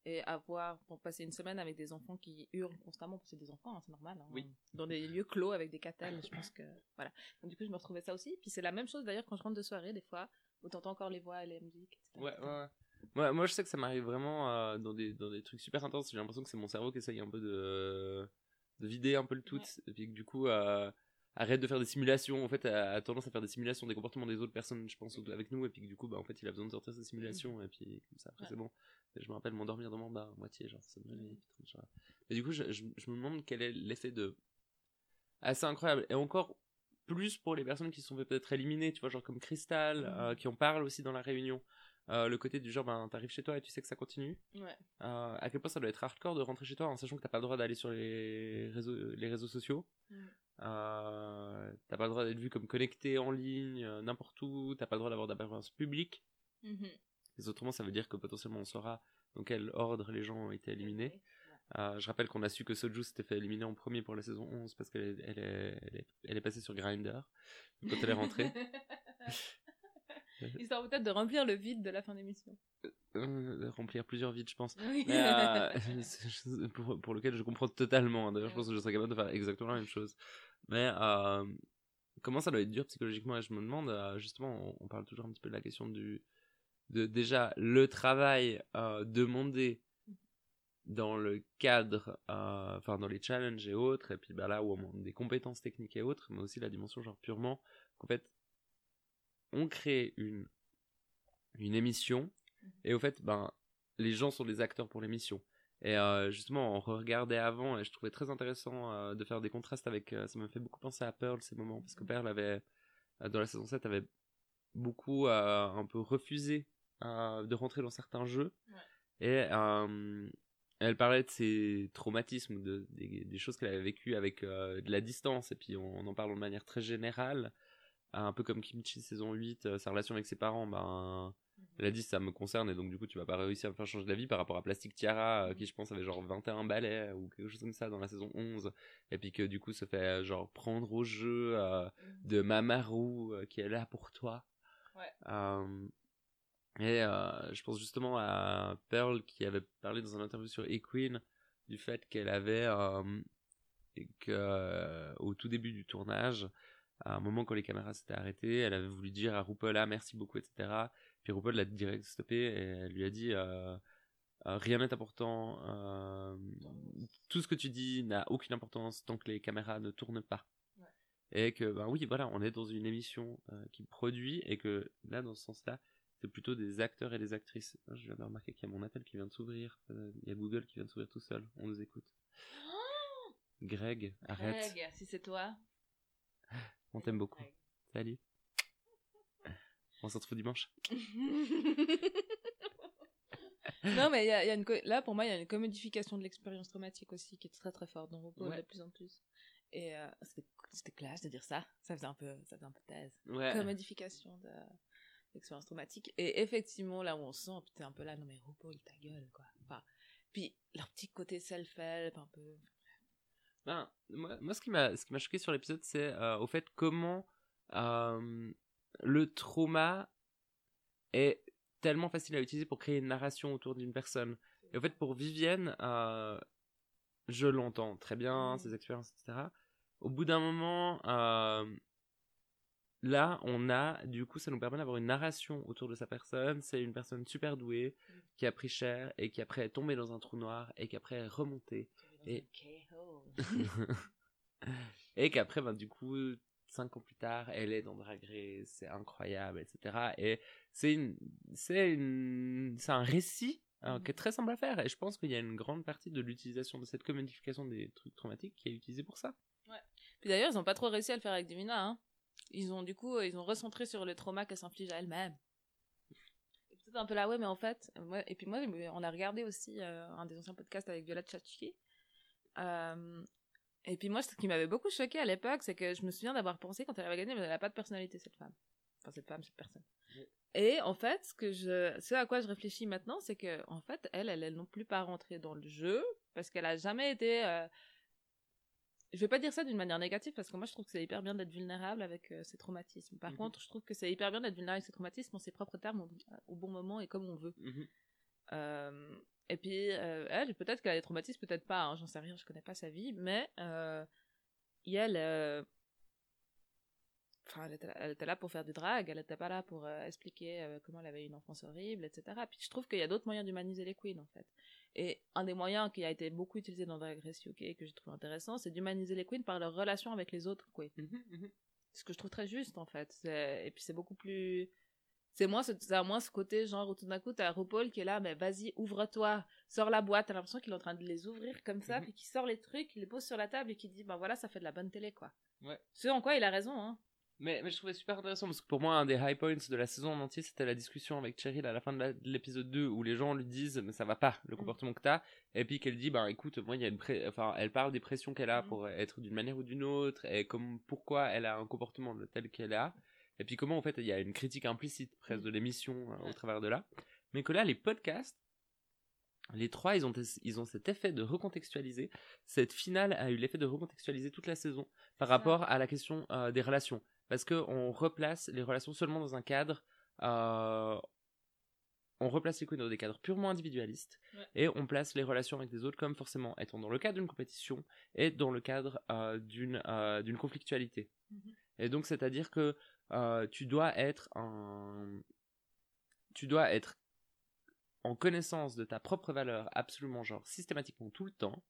et avoir pour passer une semaine avec des enfants qui hurlent constamment parce que c'est des enfants hein, c'est normal hein, Oui. dans des lieux clos avec des catelles je pense que voilà donc du coup je me retrouvais ça aussi puis c'est la même chose d'ailleurs quand je rentre de soirée des fois où t'entends encore les voix et les musiques etc. Ouais, ouais, ouais. Moi, moi, je sais que ça m'arrive vraiment euh, dans, des, dans des trucs super intenses. J'ai l'impression que c'est mon cerveau qui essaye un peu de, de vider un peu le tout. Et puis que du coup, euh, arrête de faire des simulations. En fait, a, a tendance à faire des simulations des comportements des autres personnes, je pense, avec nous. Et puis que du coup, bah, en fait, il a besoin de sortir ces simulations. Et puis, comme ça, après, Ouais. c'est bon. Et je me rappelle m'endormir dans mon bar à moitié, genre, ça me réveille. Et du coup, je, je, je me demande quel est l'effet de. Assez incroyable. Et encore plus pour les personnes qui se sont fait peut-être éliminer, tu vois, genre comme Crystal, Mhm. euh, qui en parle aussi dans la réunion. Euh, le côté du genre, ben, t'arrives chez toi et tu sais que ça continue. ouais Euh, à quel point ça doit être hardcore de rentrer chez toi en sachant que t'as pas le droit d'aller sur les réseaux, les réseaux sociaux. Euh, t'as pas le droit d'être vu comme connecté en ligne, euh, n'importe où. T'as pas le droit d'avoir d'apparence publique. Mhm. Et autrement, ça veut dire que potentiellement on saura dans quel ordre les gens ont été éliminés. Euh, je rappelle qu'on a su que Soju s'était fait éliminer en premier pour la saison 11 parce qu'elle est, elle est, elle est, elle est passée sur Grindr quand elle est rentrée. *laughs* histoire peut-être de remplir le vide de la fin d'émission Euh, remplir plusieurs vides, je pense. oui Mais, euh, *laughs* *laughs* pour, pour lequel je comprends totalement. D'ailleurs, je pense que je serais capable de faire exactement la même chose. Mais euh, comment ça doit être dur psychologiquement? Et je me demande, euh, justement, on, on parle toujours un petit peu de la question du de déjà le travail euh, demandé dans le cadre, euh, enfin dans les challenges et autres, et puis bah, là où on demande des compétences techniques et autres, mais aussi la dimension genre purement qu'en fait on crée une une émission et au fait ben les gens sont des acteurs pour l'émission. Et euh, justement, on regardait avant et je trouvais très intéressant euh, de faire des contrastes avec. ça m'a fait beaucoup penser à Pearl ces moments parce que Pearl avait dans la saison 7 avait beaucoup un peu refusé de rentrer dans certains jeux Ouais. et euh, elle parlait de ses traumatismes, de, des, des choses qu'elle avait vécues avec euh, de la distance. Et puis on, on en parle de manière très générale, un peu comme Kimchi saison 8, euh, sa relation avec ses parents, ben elle a dit ça me concerne. Et donc du coup tu vas pas réussir à me faire changer d'avis par rapport à Plastic Tiara euh, qui je pense avait genre 21 balais ou quelque chose comme ça dans la saison 11 et puis que du coup se fait genre prendre au jeu euh, de Mamaru qui est là pour toi. Ouais. Et euh, je pense justement à Pearl qui avait parlé dans une interview sur Equine du fait qu'elle avait euh, que euh, au tout début du tournage à un moment quand les caméras s'étaient arrêtées elle avait voulu dire à RuPaul ah merci beaucoup etc puis RuPaul l'a direct stoppé et elle lui a dit rien n'est important tout ce que tu dis n'a aucune importance tant que les caméras ne tournent pas. Et que ben oui voilà on est dans une émission euh, qui produit et que là dans ce sens là plutôt des acteurs et des actrices. Ah, je viens de remarquer qu'il y a mon appel qui vient de s'ouvrir Euh, il y a Google qui vient de s'ouvrir tout seul on nous écoute. Greg arrête. Greg, si c'est toi. On t'aime beaucoup. Salut. On se retrouve dimanche. *laughs* Non, mais il y a, il y a une co- là, pour moi, il y a une commodification de l'expérience traumatique aussi qui est très très forte dans RuPaul Ouais. de plus en plus. Et euh, c'était- c'était classe de dire ça. Ça faisait un peu, ça faisait un peu thèse. ouais. Commodification de l'expérience traumatique. Et effectivement, là où on sent, putain, un peu là, non mais RuPaul, ta gueule, quoi. Enfin, puis leur petit côté self-help, un peu. Ben, moi, moi, ce qui m'a ce qui m'a choqué sur l'épisode, c'est euh, au fait comment euh, le trauma est tellement facile à utiliser pour créer une narration autour d'une personne. Et au fait, pour Vivienne, euh, je l'entends très bien, Mhm. ses expériences, etc. Au bout d'un moment, là, on a, du coup, ça nous permet d'avoir une narration autour de sa personne. C'est une personne super douée, qui a pris cher, et qui après est tombée dans un trou noir, et qui après est remontée. Et- *laughs* et qu'après, ben, du coup, cinq ans plus tard, elle est dans Drag Race, c'est incroyable, etc. Et c'est une, c'est une, c'est un récit hein, Mhm. qui est très simple à faire. Et je pense qu'il y a une grande partie de l'utilisation de cette commodification des trucs traumatiques qui est utilisée pour ça. Puis d'ailleurs, ils ont pas trop réussi à le faire avec Divina. Hein. Ils ont du coup, ils ont recentré sur le trauma qu'elle s'inflige à elle-même. Peut-être un peu là, ouais, mais en fait, moi, et puis moi, on a regardé aussi euh, un des anciens podcasts avec Viola Tchachki. Euh, et puis moi, ce qui m'avait beaucoup choqué à l'époque, c'est que je me souviens d'avoir pensé quand elle avait gagné, mais elle a pas de personnalité cette femme. Enfin, cette femme, cette personne. Oui. Et en fait, ce que je, ce à quoi je réfléchis maintenant, c'est que en fait, elle, elle, elle non plus pas rentrée dans le jeu parce qu'elle a jamais été. euh, je vais pas dire ça d'une manière négative parce que moi je trouve que c'est hyper bien d'être vulnérable avec euh, ses traumatismes. Par Mhm. contre, je trouve que c'est hyper bien d'être vulnérable avec ses traumatismes en ses propres termes au, au bon moment et comme on veut. Euh, Et puis, euh, elle, peut-être qu'elle a des traumatismes, peut-être pas, hein, j'en sais rien, je connais pas sa vie, mais euh, elle, enfin, elle était, là, elle était, là pour faire du drag, elle n'était pas là pour expliquer comment elle avait une enfance horrible, etc. Puis je trouve qu'il y a d'autres moyens d'humaniser les queens, en fait. Et un des moyens qui a été beaucoup utilisé dans Drag Race UK, et que je trouve intéressant, c'est d'humaniser les queens par leur relation avec les autres queens. Mm -hmm, Ce que je trouve très juste, en fait. Et puis c'est beaucoup plus c'est moins, c'est moins ce côté genre où tout d'un coup t'as RuPaul qui est là, mais vas-y, ouvre-toi, sors la boîte. T'as l'impression qu'il est en train de les ouvrir comme ça, mm -hmm. puis qu'il sort les trucs, il les pose sur la table et qui dit, ben voilà, ça fait de la bonne télé, quoi. Ouais. Ce en quoi il a raison, hein. Mais, mais je trouvais super intéressant parce que pour moi, un des high points de la saison en entier, c'était la discussion avec Cheryl à la fin de l'épisode 2 où les gens lui disent, mais ça va pas, le comportement mm. que t'as. Et puis qu'elle dit, bah écoute, moi, il y a une pré... enfin, elle parle des pressions qu'elle a mm. pour être d'une manière ou d'une autre et comme, pourquoi elle a un comportement tel qu'elle a. Et puis comment en fait il y a une critique implicite presque de l'émission euh, au travers de là. Mais que là les podcasts, les trois ils ont, ils ont cet effet de recontextualiser. Cette finale a eu l'effet de recontextualiser toute la saison par rapport à la question euh, des relations. Parce qu'on replace les relations seulement dans un cadre... Euh, on replace les queens dans des cadres purement individualistes ouais. et on place les relations avec les autres comme forcément étant dans le cadre d'une compétition et dans le cadre euh, d'une euh, d'une conflictualité. Mm -hmm. Et donc c'est-à-dire que euh, tu dois être un tu dois être en connaissance de ta propre valeur absolument genre systématiquement tout le temps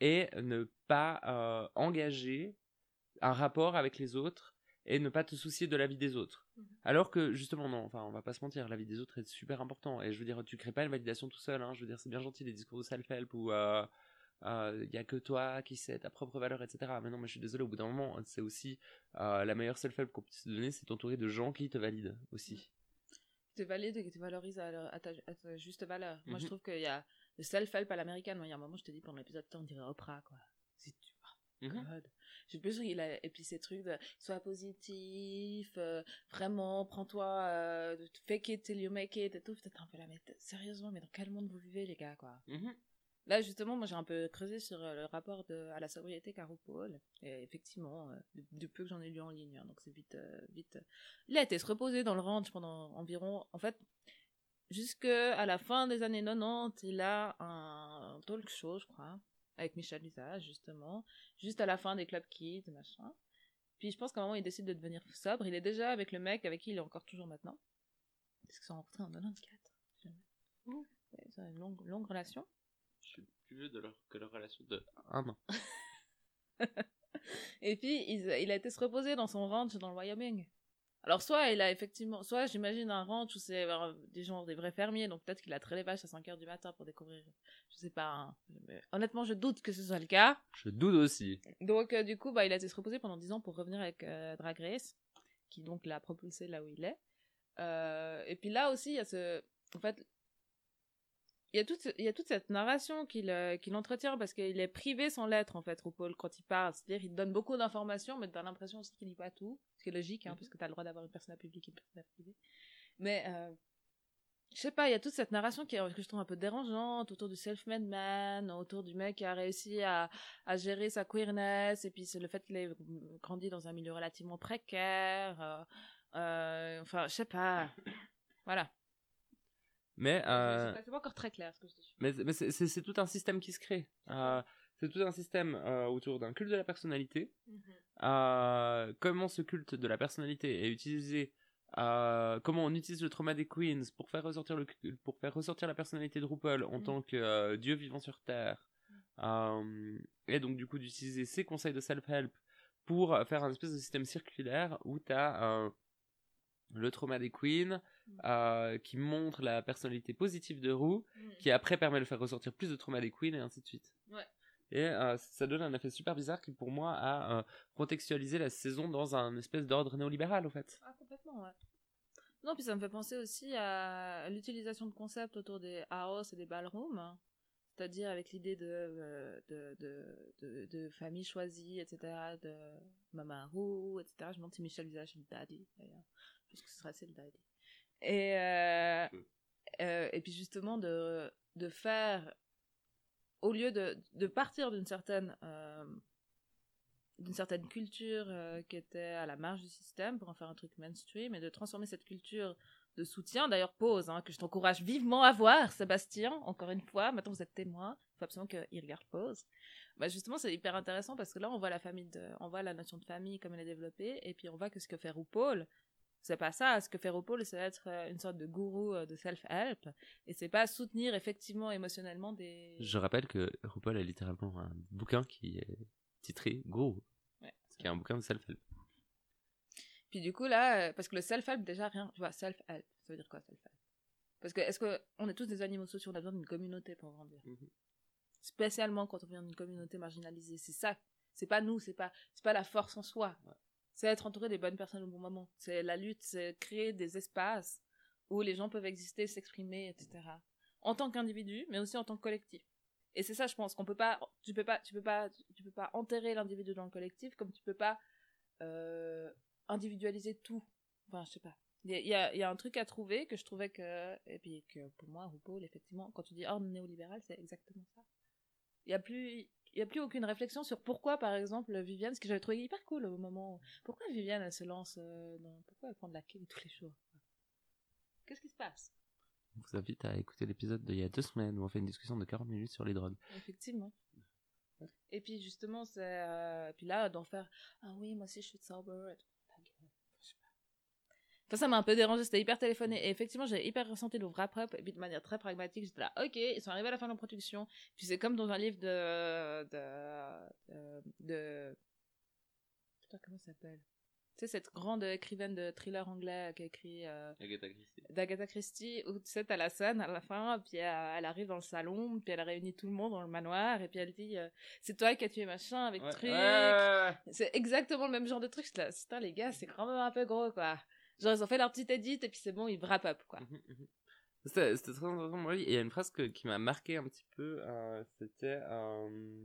et ne pas engager un rapport avec les autres et ne pas te soucier de la vie des autres. Mmh. Alors que justement non, enfin on va pas se mentir, la vie des autres est super important et je veux dire tu crées pas une validation tout seul, hein, je veux dire c'est bien gentil les discours de self-help où euh, il euh, y a que toi qui sais ta propre valeur, etc. Mais non, mais je suis désolé, au bout d'un moment, c'est aussi euh, la meilleure self-help qu'on puisse te donner, c'est t'entourer de gens qui te valident aussi. Qui te valident et qui te valorisent à, à, ta, à ta, juste valeur. Moi, Mhm. je trouve qu'il y a le self-help à l'américaine. Il y a un moment, je te dis, pendant l'épisode, on dirait Oprah, quoi. Si tu Mhm. God. J'ai plus il a et puis ces trucs de sois positif, euh, vraiment prends-toi, euh, fake it till you make it et tout. Peut-être un peu là, mais sérieusement, mais dans quel monde vous vivez les gars quoi? Mhm. Là justement, moi j'ai un peu creusé sur euh, le rapport de, à la sobriété qu'a RuPaul et effectivement, euh, du, du peu que j'en ai lu en ligne, hein, donc c'est vite, euh, vite. Il a été se reposer dans le ranch pendant environ, en fait, jusque à la fin des années 90, il a un talk show, je crois, avec Michel Visage, justement, juste à la fin des Club Kids, machin. Puis je pense qu'à un moment, il décide de devenir sobre. Il est déjà avec le mec avec qui il est encore toujours maintenant. Parce qu'ils sont rencontrés en 94. Ouais, c'est une longue, longue relation. Je suis plus vieux de leur, que leur relation de un an. *laughs* Et puis, il, il, a été se reposer dans son ranch dans le Wyoming. Alors, soit il a effectivement, soit j'imagine un ranch où c'est des gens, des vrais fermiers, donc peut-être qu'il a très les vaches à 5 heures du matin pour découvrir, je sais pas, hein. Mais, honnêtement, je doute que ce soit le cas. Je doute aussi. Donc, euh, du coup, bah, il a été se reposer pendant 10 ans pour revenir avec euh, Drag Race, qui donc l'a propulsé là où il est. Euh, et puis là aussi, il y a ce, en fait, il y a toute, il y a toute cette narration qu'il euh, qu'il entretient parce qu'il est privé sans l'être en fait, RuPaul, quand il parle. C'est-à-dire il donne beaucoup d'informations, mais t'as l'impression aussi qu'il dit pas tout. Ce qui est logique, hein, mm -hmm. parce que t'as le droit d'avoir une personne publique et une personne privée. Mais euh, je sais pas, il y a toute cette narration qui est, que je trouve un peu dérangeante autour du self-made man, autour du mec qui a réussi à, à gérer sa queerness, et puis c'est le fait qu'il ait grandi dans un milieu relativement précaire. Euh, euh, enfin, je sais pas. Voilà. Mais euh... c'est pas encore très clair ce que je dis. Mais, mais c'est tout un système qui se crée. Euh, c'est tout un système euh, autour d'un culte de la personnalité. Mm -hmm. euh, comment ce culte de la personnalité est utilisé, comment on utilise le trauma des queens pour faire ressortir le pour faire ressortir la personnalité de RuPaul en mm -hmm. tant que dieu vivant sur terre. Mm. et donc du coup d'utiliser ces conseils de self-help pour faire un espèce de système circulaire où tu as le trauma des queens, mmh. euh, qui montre la personnalité positive de Roux, mmh. qui après permet de faire ressortir plus de trauma des queens, et ainsi de suite. Ouais. Et euh, ça donne un effet super bizarre qui, pour moi, a euh, contextualisé la saison dans un espèce d'ordre néolibéral, au fait. Ah, complètement, ouais. Non, puis ça me fait penser aussi à l'utilisation de concepts autour des house et des ballrooms, hein. c'est-à-dire avec l'idée de, de, de, de, de famille choisie, etc., de Mama Roux, etc. Je me demande si Michel Visage est daddy, d'ailleurs puisque ce sera assez le daddy. Et, euh, euh, et puis justement de, de faire, au lieu de, de partir d'une certaine, euh, d'une certaine culture qui était à la marge du système pour en faire un truc mainstream et de transformer cette culture de soutien. D'ailleurs, pause, hein, que je t'encourage vivement à voir, Sébastien, encore une fois. Maintenant, vous êtes témoin. Il faut absolument qu'il regarde pause. Bah, justement, c'est hyper intéressant parce que là, on voit la famille de, on voit la notion de famille comme elle est développée, et puis on voit que ce que fait RuPaul, c'est pas ça. Ce que fait RuPaul, c'est être euh, une sorte de gourou euh, de self-help, et c'est pas soutenir effectivement émotionnellement des. Je rappelle que RuPaul a littéralement un bouquin qui est titré Gourou, Ouais. qui est un bouquin de self-help. Puis du coup là, euh, parce que le self-help déjà rien, tu vois, self-help, ça veut dire quoi self-help? Parce que est-ce que on est tous des animaux sociaux, on a besoin d'une communauté pour grandir? Mhm. Spécialement quand on vient d'une communauté marginalisée, c'est ça. C'est pas nous, c'est pas, pas la force en soi. Ouais. C'est être entouré des bonnes personnes au bon moment. C'est la lutte, c'est créer des espaces où les gens peuvent exister, s'exprimer, etc. En tant qu'individu, mais aussi en tant que collectif. Et c'est ça, je pense qu'on peut pas, tu peux pas, tu peux pas, tu peux pas enterrer l'individu dans le collectif, comme tu peux pas euh, individualiser tout. Enfin, je sais pas. Il y a, y, a, un truc à trouver que je trouvais que, et puis que pour moi, RuPaul, effectivement, quand tu dis ordre néolibéral, c'est exactement ça. Il y a plus, il y a plus aucune réflexion sur pourquoi, par exemple, Viviane, ce que j'avais trouvé hyper cool au moment où, pourquoi Viviane, elle se lance euh, dans, pourquoi elle prend de la quille tous les jours? Qu'est-ce qui se passe? On vous invite à écouter l'épisode d'il y a deux semaines où on fait une discussion de 40 minutes sur les drogues. Effectivement. Et puis justement, c'est euh, puis là d'en faire ah oui moi aussi je suis sober. et tout. Ta gueule. Je sais pas. Enfin ça m'a un peu dérangé, c'était hyper téléphoné. Et effectivement j'ai hyper ressenti le wrap up et puis de manière très pragmatique j'étais là ok ils sont arrivés à la fin de la production. Puis c'est comme dans un livre de de de, putain comment ça s'appelle? Tu sais cette grande écrivaine de thriller anglais qui a écrit euh, Agatha Christie. d'Agatha Christie où tu sais t'as la scène à la fin puis euh, elle arrive dans le salon puis elle réunit tout le monde dans le manoir et puis elle dit euh, c'est toi qui as tué machin avec Ouais. truc. Ouais, ouais, ouais. c'est exactement le même genre de truc. Là, putain les gars c'est quand même un peu gros quoi genre ils ont fait leur petite edit et puis c'est bon ils wrap up quoi Mhm, mhm. C'était c'était très intéressant. Et il y a une phrase que- qui m'a marqué un petit peu. euh, c'était. euh,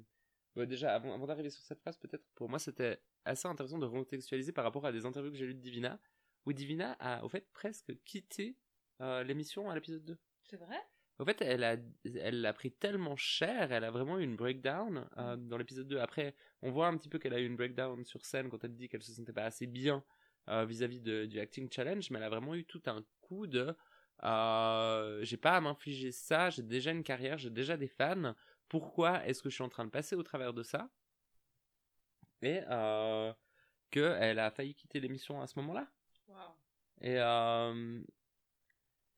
bon, déjà, avant, avant d'arriver sur cette phrase, peut-être pour moi, c'était assez intéressant de recontextualiser par rapport à des interviews que j'ai lues de Divina, où Divina a, au fait, presque quitté euh, l'émission à l'épisode 2. c'est vrai? En fait, elle a, elle l'a pris tellement cher, elle a vraiment eu une breakdown euh, dans l'épisode 2. Après, on voit un petit peu qu'elle a eu une breakdown sur scène quand elle dit qu'elle se sentait pas assez bien euh, vis-à-vis de- du acting challenge, mais elle a vraiment eu tout un coup de euh, j'ai pas à m'infliger ça, j'ai déjà une carrière, j'ai déjà des fans. Pourquoi est-ce que je suis en train de passer au travers de ça? Et euh, qu'elle a failli quitter l'émission à ce moment-là. Et, euh,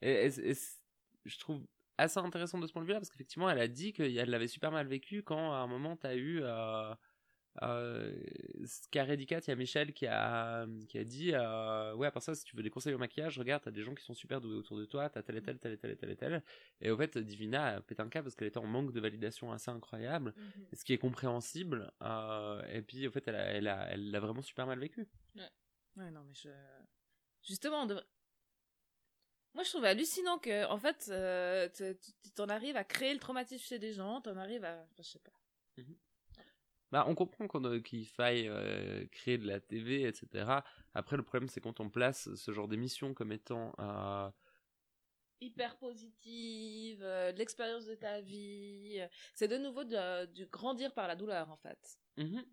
et, et- je trouve assez intéressant de ce point de vue-là, parce qu'effectivement, elle a dit qu'elle l'avait super mal vécu quand, à un moment, t'as eu... Euh, euh, Carré Dicat, il y a Michel qui a, qui a dit euh, Ouais, à part ça, si tu veux des conseils au maquillage, regarde, t'as des gens qui sont super doués autour de toi, t'as tel et tel, tel et tel et tel et tel. Et au fait, Divina a pété un câble parce qu'elle était en manque de validation assez incroyable, Mhm. ce qui est compréhensible. euh, et puis, au fait, elle a, elle a, elle l'a vraiment super mal vécu. Ouais, non, mais je. Justement, on devrait- moi je trouve hallucinant que, en fait, euh, t'en arrives à créer le traumatisme chez des gens, t'en arrives à. enfin, je sais pas. Bah, on comprend qu'on, euh, qu'il faille euh, créer de la TV, etc. Après, le problème, c'est quand on place ce genre d'émission comme étant. euh, Hyper positive, euh, de l'expérience de ta vie. C'est de nouveau de, de grandir par la douleur, en fait. mhm.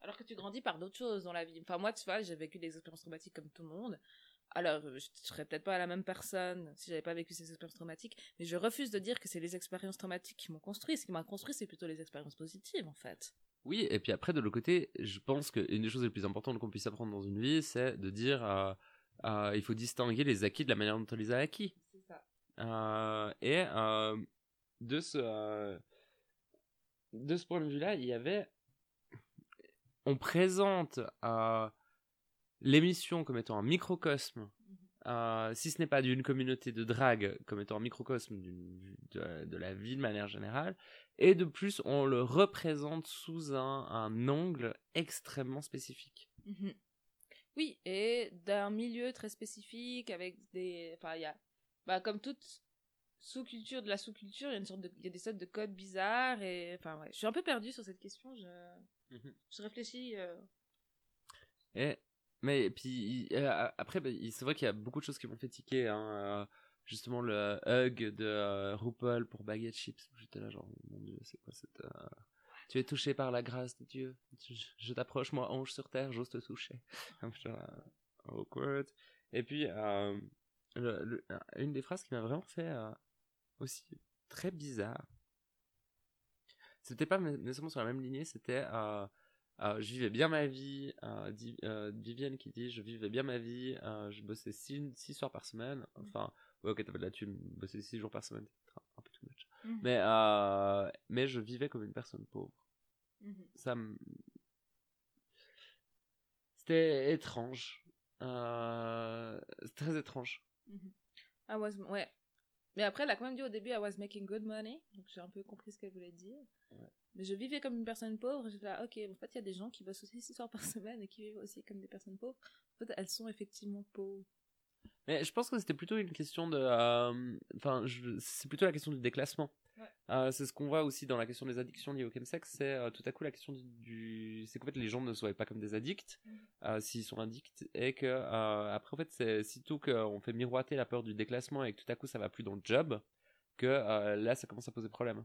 Alors que tu grandis par d'autres choses dans la vie. Enfin, moi, tu vois, j'ai vécu des expériences traumatiques comme tout le monde. Alors, je serais peut-être pas la même personne si j'avais pas vécu ces expériences traumatiques, mais je refuse de dire que c'est les expériences traumatiques qui m'ont construit. Ce qui m'a construit, c'est plutôt les expériences positives, en fait. Oui, et puis après, de l'autre côté, je pense qu'une des choses les plus importantes qu'on puisse apprendre dans une vie, c'est de dire euh, euh, il faut distinguer les acquis de la manière dont on les a acquis. C'est ça. Euh, et euh, de ce euh, de ce point de vue-là, il y avait on présente l'émission comme étant un microcosme, euh, si ce n'est pas d'une communauté de drague, comme étant un microcosme de, de la vie de manière générale, et de plus on le représente sous un, un angle extrêmement spécifique. Mhm. Oui, et d'un milieu très spécifique avec des. Enfin, il y a. Bah, comme toute sous-culture de la sous-culture, il y a une sorte de. Il y a des sortes de codes bizarres et. Enfin, ouais. Je suis un peu perdue sur cette question. Je, Mhm. je réfléchis. euh, Et, mais puis euh, après, bah, il- c'est vrai qu'il y a beaucoup de choses qui m'ont fait tiquer. Hein, euh, justement, le hug de euh, RuPaul pour Baguette Chips. J'étais là, genre, mon dieu, c'est quoi cette. Tu es touché par la grâce de Dieu. Je, t'approche, moi, ange sur terre, j'ose te toucher. *laughs* Awkward. Et puis, une des phrases qui m'a vraiment fait aussi très bizarre. C'était pas nécessairement sur la même lignée, c'était euh, je vivais bien ma vie. euh, Di- euh, Vivienne qui dit je vivais bien ma vie, je bossais 6 soirs par semaine. Enfin, ouais, ok, t'avais de la thune, bosser 6 jours par semaine, c'est un- un peu too much. Mhm. Mais, mais je vivais comme une personne pauvre. Mhm. Ça me. C'était étrange. C'est très étrange. Mhm. I was, ouais. Mais après, elle a quand même dit au début, I was making good money. Donc j'ai un peu compris ce qu'elle voulait dire. Ouais. Mais je vivais comme une personne pauvre. J'étais là, ok, en fait, il y a des gens qui bossent aussi 6 soirs par *laughs* semaine et qui vivent aussi comme des personnes pauvres. En fait, elles sont effectivement pauvres. Mais je pense que c'était plutôt une question de. euh, Enfin, c'est plutôt la question du déclassement. Ouais. Euh, c'est ce qu'on voit aussi dans la question des addictions liées au chemsex. C'est euh, tout à coup la question du. du- C'est qu'en fait, les gens ne se voient pas comme des addicts Mhm. euh, s'ils sont addicts. Et que, après, en fait, c'est sitôt qu'on fait miroiter la peur du déclassement et que tout à coup ça va plus dans le job, que là ça commence à poser problème.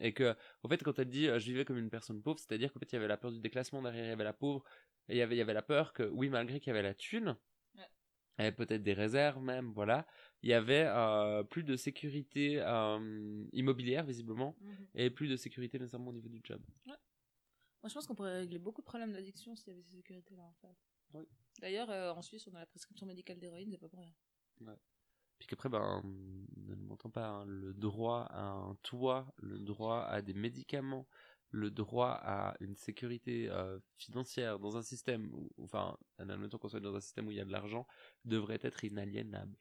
Et que, en fait, quand elle dit je vivais comme une personne pauvre, c'est-à-dire qu'en fait, il y avait la peur du déclassement derrière, il y avait la pauvre, et il y avait, il y avait la peur que, oui, malgré qu'il y avait la thune, Et peut-être des réserves même, voilà, il y avait euh, plus de sécurité euh, immobilière, visiblement, et plus de sécurité nécessairement au niveau du job. Moi, je pense qu'on pourrait régler beaucoup de problèmes d'addiction s'il y avait ces sécurités-là, en fait. Oui. D'ailleurs, euh, en Suisse, on a la prescription médicale d'héroïne, c'est pas pour rien. Puis qu'après, ben, ne m'entend pas, hein, le droit à un toit, le droit à des médicaments, le droit à une sécurité euh, financière dans un système, où, enfin, admettons qu'on soit dans un système où il y a de l'argent, devrait être inaliénable.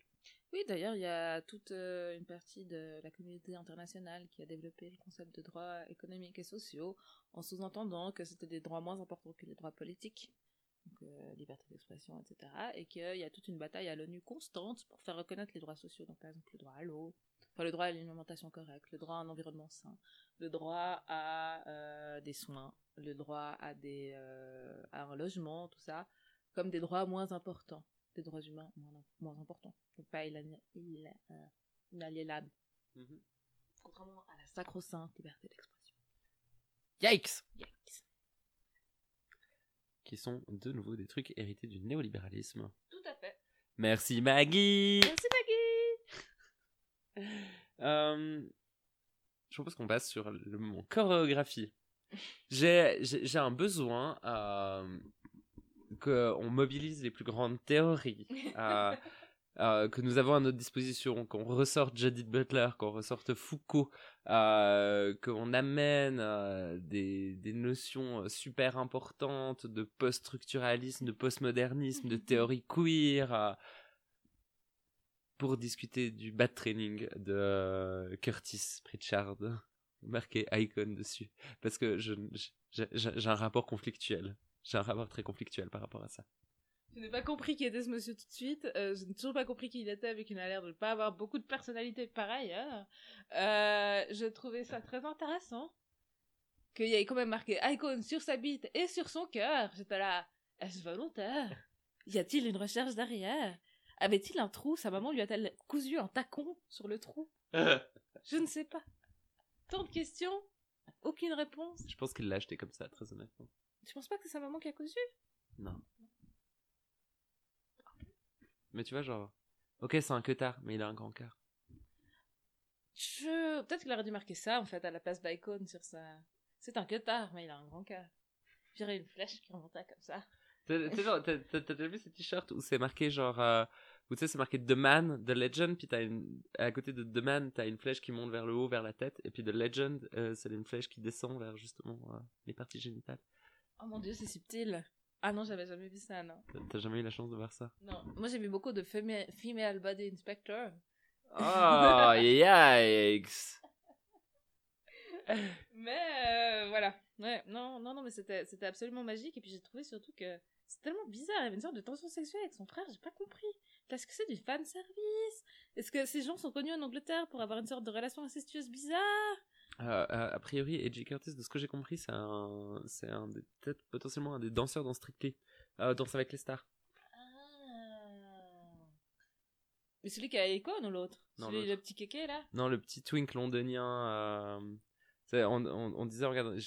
Oui, d'ailleurs, il y a toute euh, une partie de la communauté internationale qui a développé le concept de droits économiques et sociaux en sous-entendant que c'était des droits moins importants que les droits politiques, donc euh, liberté d'expression, etc. Et qu'il y a toute une bataille à l'ONU constante pour faire reconnaître les droits sociaux, donc par exemple le droit à l'eau, enfin le droit à une alimentation correcte, le droit à un environnement sain, le droit à euh, des soins, le droit à, des, euh, à un logement, tout ça, comme des droits moins importants des droits humains moins, moins importants. Donc pas euh, inaliénables. Contrairement à la sacro-sainte liberté d'expression. Yikes Yikes. Qui sont de nouveau des trucs hérités du néolibéralisme. Tout à fait. Merci Maggie Merci Maggie Euh, je propose qu'on passe sur le moment chorégraphie. J'ai un besoin euh, qu'on mobilise les plus grandes théories, euh, *laughs* euh, que nous avons à notre disposition, qu'on ressorte Judith Butler, qu'on ressorte Foucault, euh, qu'on amène euh, des, des notions super importantes de post-structuralisme, de postmodernisme, de *laughs* théorie queer. Pour discuter du bad training de euh, Curtis Pritchard, *laughs* marqué icon dessus, parce que j'ai un rapport conflictuel. J'ai un rapport très conflictuel par rapport à ça. Je n'ai pas compris qui était ce monsieur tout de suite. Euh, je n'ai toujours pas compris qui il était, avec une l'air de ne pas avoir beaucoup de personnalité par ailleurs. Euh, je trouvais ça très intéressant. Qu'il y ait quand même marqué Icon sur sa bite et sur son cœur. J'étais là, est-ce volontaire? Y a-t-il une recherche derrière? Avait-il un trou? Sa maman lui a-t-elle cousu un tacon sur le trou? Je ne sais pas. Tant de questions, aucune réponse? Je pense qu'il l'a acheté comme ça, très honnêtement. Tu penses pas que c'est sa maman qui a cousu? Non. Mais tu vois, genre, ok, c'est un queutard, mais il a un grand cœur. Je... Peut-être qu'il aurait dû marquer ça, en fait, à la place d'Icon sur sa... C'est un queutard, mais il a un grand cœur. J'irais une flèche qui remontait comme ça. T'as déjà vu ces t-shirts où c'est marqué genre, euh, où tu sais, c'est marqué The Man, The Legend, puis t'as une, à côté de The Man, t'as une flèche qui monte vers le haut, vers la tête, et puis The Legend, euh, c'est une flèche qui descend vers justement euh, les parties génitales. Oh mon dieu, c'est subtil. Ah non, j'avais jamais vu ça, non. T'as- jamais eu la chance de voir ça? Non, moi j'ai vu beaucoup de fema- Female Body Inspector. Oh, *laughs* yikes Mais euh, voilà. Ouais, non, non, non, mais c'était c'était absolument magique. Et puis j'ai trouvé surtout que c'est tellement bizarre. Il y avait une sorte de tension sexuelle avec son frère, j'ai pas compris. Est-ce que c'est du fan service Est-ce que ces gens sont connus en Angleterre pour avoir une sorte de relation incestueuse bizarre? Euh, euh, a priori, Edgy Curtis, de ce que j'ai compris, c'est un, c'est un des, peut-être potentiellement un des danseurs dans Strictly, euh, Danse avec les stars. Ah. Mais celui qui a Icon ou l'autre? Non, Celui, l'autre. le petit kéké là? Non, le petit twink londonien. euh, on, on, on disait, regarde,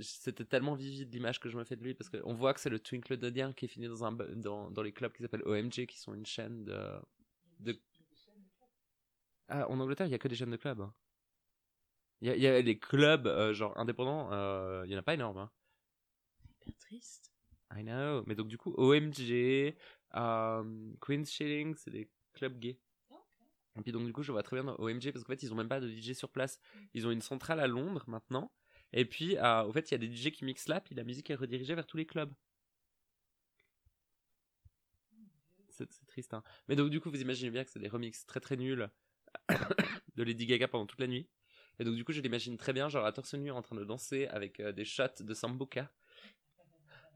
c'était tellement vivide l'image que je me fais de lui parce qu'on voit que c'est le twink londonien qui est fini dans, un, dans, dans les clubs qui s'appellent OMG, qui sont une chaîne de. de Ah, en Angleterre, il y a que des chaînes de clubs. hein. Il y, a, il y a les clubs euh, genre indépendants, euh, il y en a pas énorme. Hein. Hyper triste. I know. Mais donc du coup, OMG, euh, Queen's Shilling, c'est des clubs gays. Et puis donc du coup, je vois très bien OMG parce qu'en fait, ils ont même pas de DJ sur place. Ils ont une centrale à Londres maintenant. Et puis, euh, au fait, il y a des DJ qui mixent là, puis la musique est redirigée vers tous les clubs. C'est c'est triste, hein. Mais donc du coup, vous imaginez bien que c'est des remixes très très nuls *coughs* de Lady Gaga pendant toute la nuit. Et donc du coup, je l'imagine très bien, genre à torse nu en train de danser avec euh, des shots de Sambuca.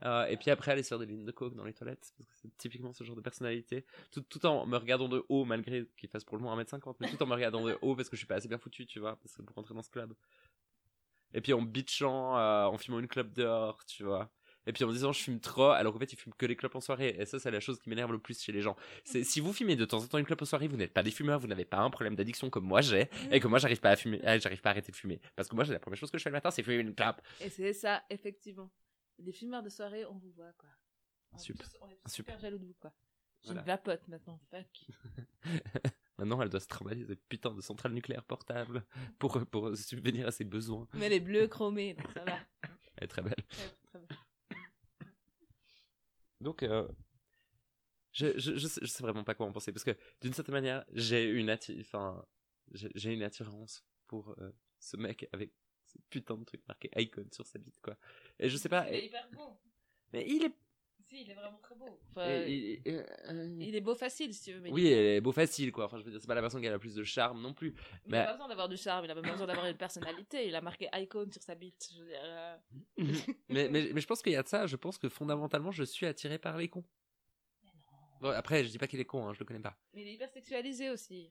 Euh, et puis après aller se faire des lignes de coke dans les toilettes, parce que c'est typiquement ce genre de personnalité. Tout, tout en me regardant de haut, malgré qu'il fasse pour le moins 1m50, mais tout en me regardant de haut parce que je suis pas assez bien foutu, tu vois, parce que pour rentrer dans ce club. Et puis en bitchant, euh, en fumant une clope dehors, tu vois. Et puis en me disant je fume trop, alors qu'en fait ils fument que les clopes en soirée. Et ça, c'est la chose qui m'énerve le plus chez les gens. Si vous fumez de temps en temps une clope en soirée, vous n'êtes pas des fumeurs, vous n'avez pas un problème d'addiction comme moi j'ai, et que moi j'arrive pas à fumer, ah, j'arrive pas à arrêter de fumer. Parce que moi, la première chose que je fais le matin, c'est fumer une clope. Et c'est ça, effectivement. Les fumeurs de soirée, on vous voit, quoi. Est Super. On est Super. super jaloux de vous, quoi. J'ai Voilà. une vapote maintenant, fuck. *laughs* Maintenant, elle doit se trimballer cette putain de centrale nucléaire portable pour, pour subvenir à ses besoins. Mais les bleus chromés, donc ça va. *laughs* Elle est très belle. Très, très *laughs* bien. Donc, euh, je, je, je, sais, je sais vraiment pas quoi en penser parce que d'une certaine manière, j'ai une, atti- j'ai une attirance pour euh, ce mec avec ce putain de truc marqué icon sur sa bite, quoi. Et je sais pas, Il est hyper beau. mais il est. Si, il est vraiment très beau. Enfin, il- il- euh, il est beau facile, si tu veux. Mais oui, elle est beau facile, quoi. Enfin, je veux dire, c'est pas la personne qui a le plus de charme non plus. Il mais- a pas besoin d'avoir du charme, il a même pas besoin d'avoir une personnalité. Il a marqué icon sur sa bite. Je veux dire, euh, *laughs* mais, mais, mais je pense qu'il y a de ça. Je pense que fondamentalement, je suis attiré par les cons. Bon, après, je dis pas qu'il est con, hein, je le connais pas. Mais il est hyper sexualisé aussi.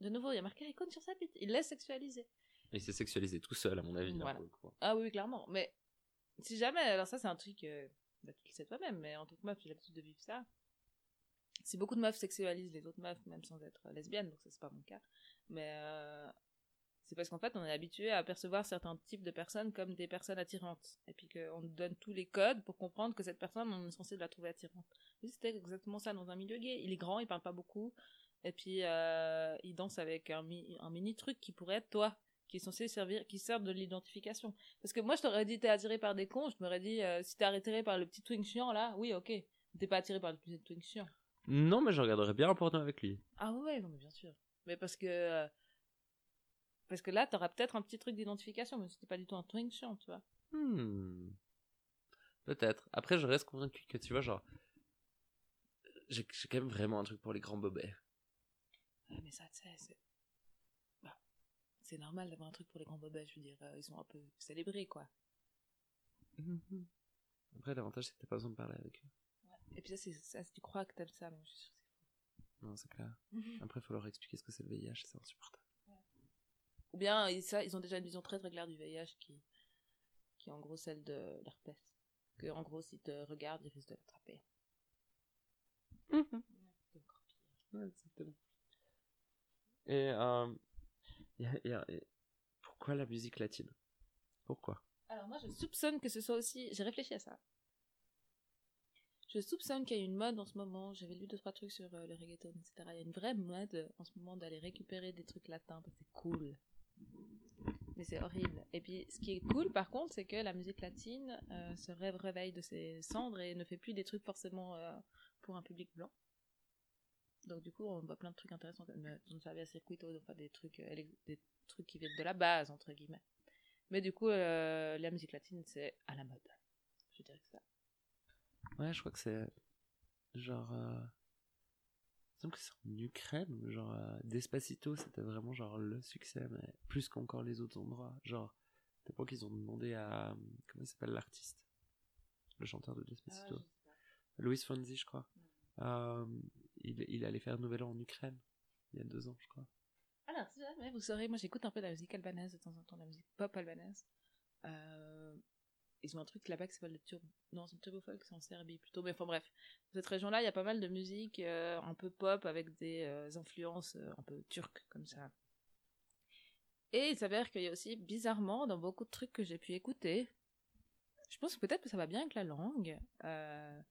De nouveau, il a marqué icon sur sa bite. Il laisse sexualiser. Il s'est sexualisé tout seul, à mon avis. Voilà. pour le coup. Ah oui, clairement. Mais si jamais, alors ça, c'est un truc, euh, bah, tu le sais toi-même, mais en tant que meuf, j'ai l'habitude de vivre ça. Si beaucoup de meufs sexualisent les autres meufs, même sans être lesbiennes, donc ça, c'est pas mon cas, mais euh, c'est parce qu'en fait, on est habitué à percevoir certains types de personnes comme des personnes attirantes. Et puis qu'on donne tous les codes pour comprendre que cette personne, on est censé la trouver attirante. C'était exactement ça dans un milieu gay. Il est grand, il parle pas beaucoup, et puis euh, il danse avec un, mi- un mini truc qui pourrait être toi, qui est censé servir, qui sert de l'identification. Parce que moi, je t'aurais dit, t'es attiré par des cons, je m'aurais dit, euh, si t'es attiré par le petit twink chiant, là, oui, ok. T'es pas attiré par le petit twink chiant. Non, mais je regarderais bien un porno avec lui. Ah ouais, non, mais bien sûr. Mais parce que... euh, parce que là, t'auras peut-être un petit truc d'identification, mais c'était pas du tout un twink chiant, tu vois. Hmm. Peut-être. Après, je reste convaincu que, tu vois, genre. J'ai quand même vraiment un truc pour les grands bobets. Ouais, mais ça, tu sais, c'est... c'est normal d'avoir un truc pour les grands bobets, je veux dire, euh, ils sont un peu célébrés, quoi. Mhm. Après, l'avantage, c'est que t'as pas besoin de parler avec eux. Et puis ça, c'est ça, tu crois que t'aimes ça, mais je suis sûre que Non, c'est clair. c'est faux. Après, il faut leur expliquer ce que c'est le VIH, c'est insupportable. Ou bien, ils, ça, ils ont déjà une vision très très claire du VIH qui, qui est en gros celle de l'herpès. Que en gros, s'ils te regardent, ils risquent de l'attraper. C'est pire. Ouais, exactement. Et, euh, pourquoi la musique latine? Pourquoi? Alors moi, je soupçonne que ce soit aussi... J'ai réfléchi à ça. Je soupçonne qu'il y a une mode en ce moment. J'avais lu deux trois trucs sur euh, le reggaeton, etc. Il y a une vraie mode en ce moment d'aller récupérer des trucs latins parce c'est cool. Mais c'est horrible. Et puis, ce qui est cool, par contre, c'est que la musique latine euh, se ré- réveille de ses cendres et ne fait plus des trucs forcément euh, pour un public blanc. Donc, du coup, on voit plein de trucs intéressants comme euh, Don Xavier Circuito, enfin des trucs, euh, des trucs qui viennent de la base, entre guillemets. Mais du coup, euh, la musique latine, c'est à la mode. Je dirais que ça. Ouais, je crois que c'est genre. Euh... Il me semble que c'est en Ukraine, genre euh, Despacito, c'était vraiment genre le succès, mais plus qu'encore les autres endroits. Genre, t'as pas qu'ils ont demandé à. Comment il s'appelle l'artiste? Le chanteur de Despacito Louis Fonzi, je crois. Euh, il, il allait faire Nouvel An en Ukraine, il y a deux ans, je crois. Alors, jamais vous saurez, moi j'écoute un peu de la musique albanaise de temps en temps, la musique pop albanaise. Euh, ils ont un truc là-bas qui s'appelle le turbo. Non, c'est le turbo folk, c'est en Serbie plutôt. Mais enfin bref, dans cette région-là, il y a pas mal de musique euh, un peu pop avec des euh, influences euh, un peu turques comme ça. Et il s'avère qu'il y a aussi, bizarrement, dans beaucoup de trucs que j'ai pu écouter, je pense peut-être que ça va bien avec la langue, euh,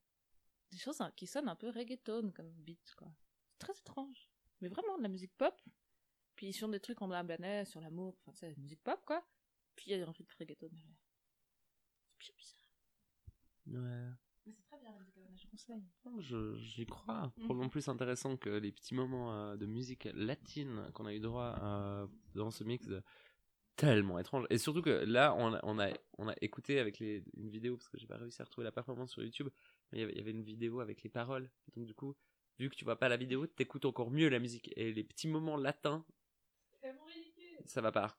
des choses qui sonnent un peu reggaeton comme beat, quoi. C'est très étrange. Mais vraiment, de la musique pop, Puis ils chantent des trucs en blablanet sur l'amour, enfin, c'est musique pop, quoi. Puis il y a un rythme reggaeton derrière. C'est bizarre. Ouais. Mais c'est très bien la je conseille. Je- J'y crois. Mhm. Probablement plus intéressant que les petits moments euh, de musique latine qu'on a eu droit euh, dans ce mix. de- Tellement étrange. Et surtout que là, on a, on a, on a écouté avec les, une vidéo, parce que j'ai pas réussi à retrouver la performance sur YouTube, il y avait, il y avait une vidéo avec les paroles. Donc du coup, vu que tu vois pas la vidéo, t'écoutes encore mieux la musique. Et les petits moments latins, C'est tellement ridicule. ça va pas.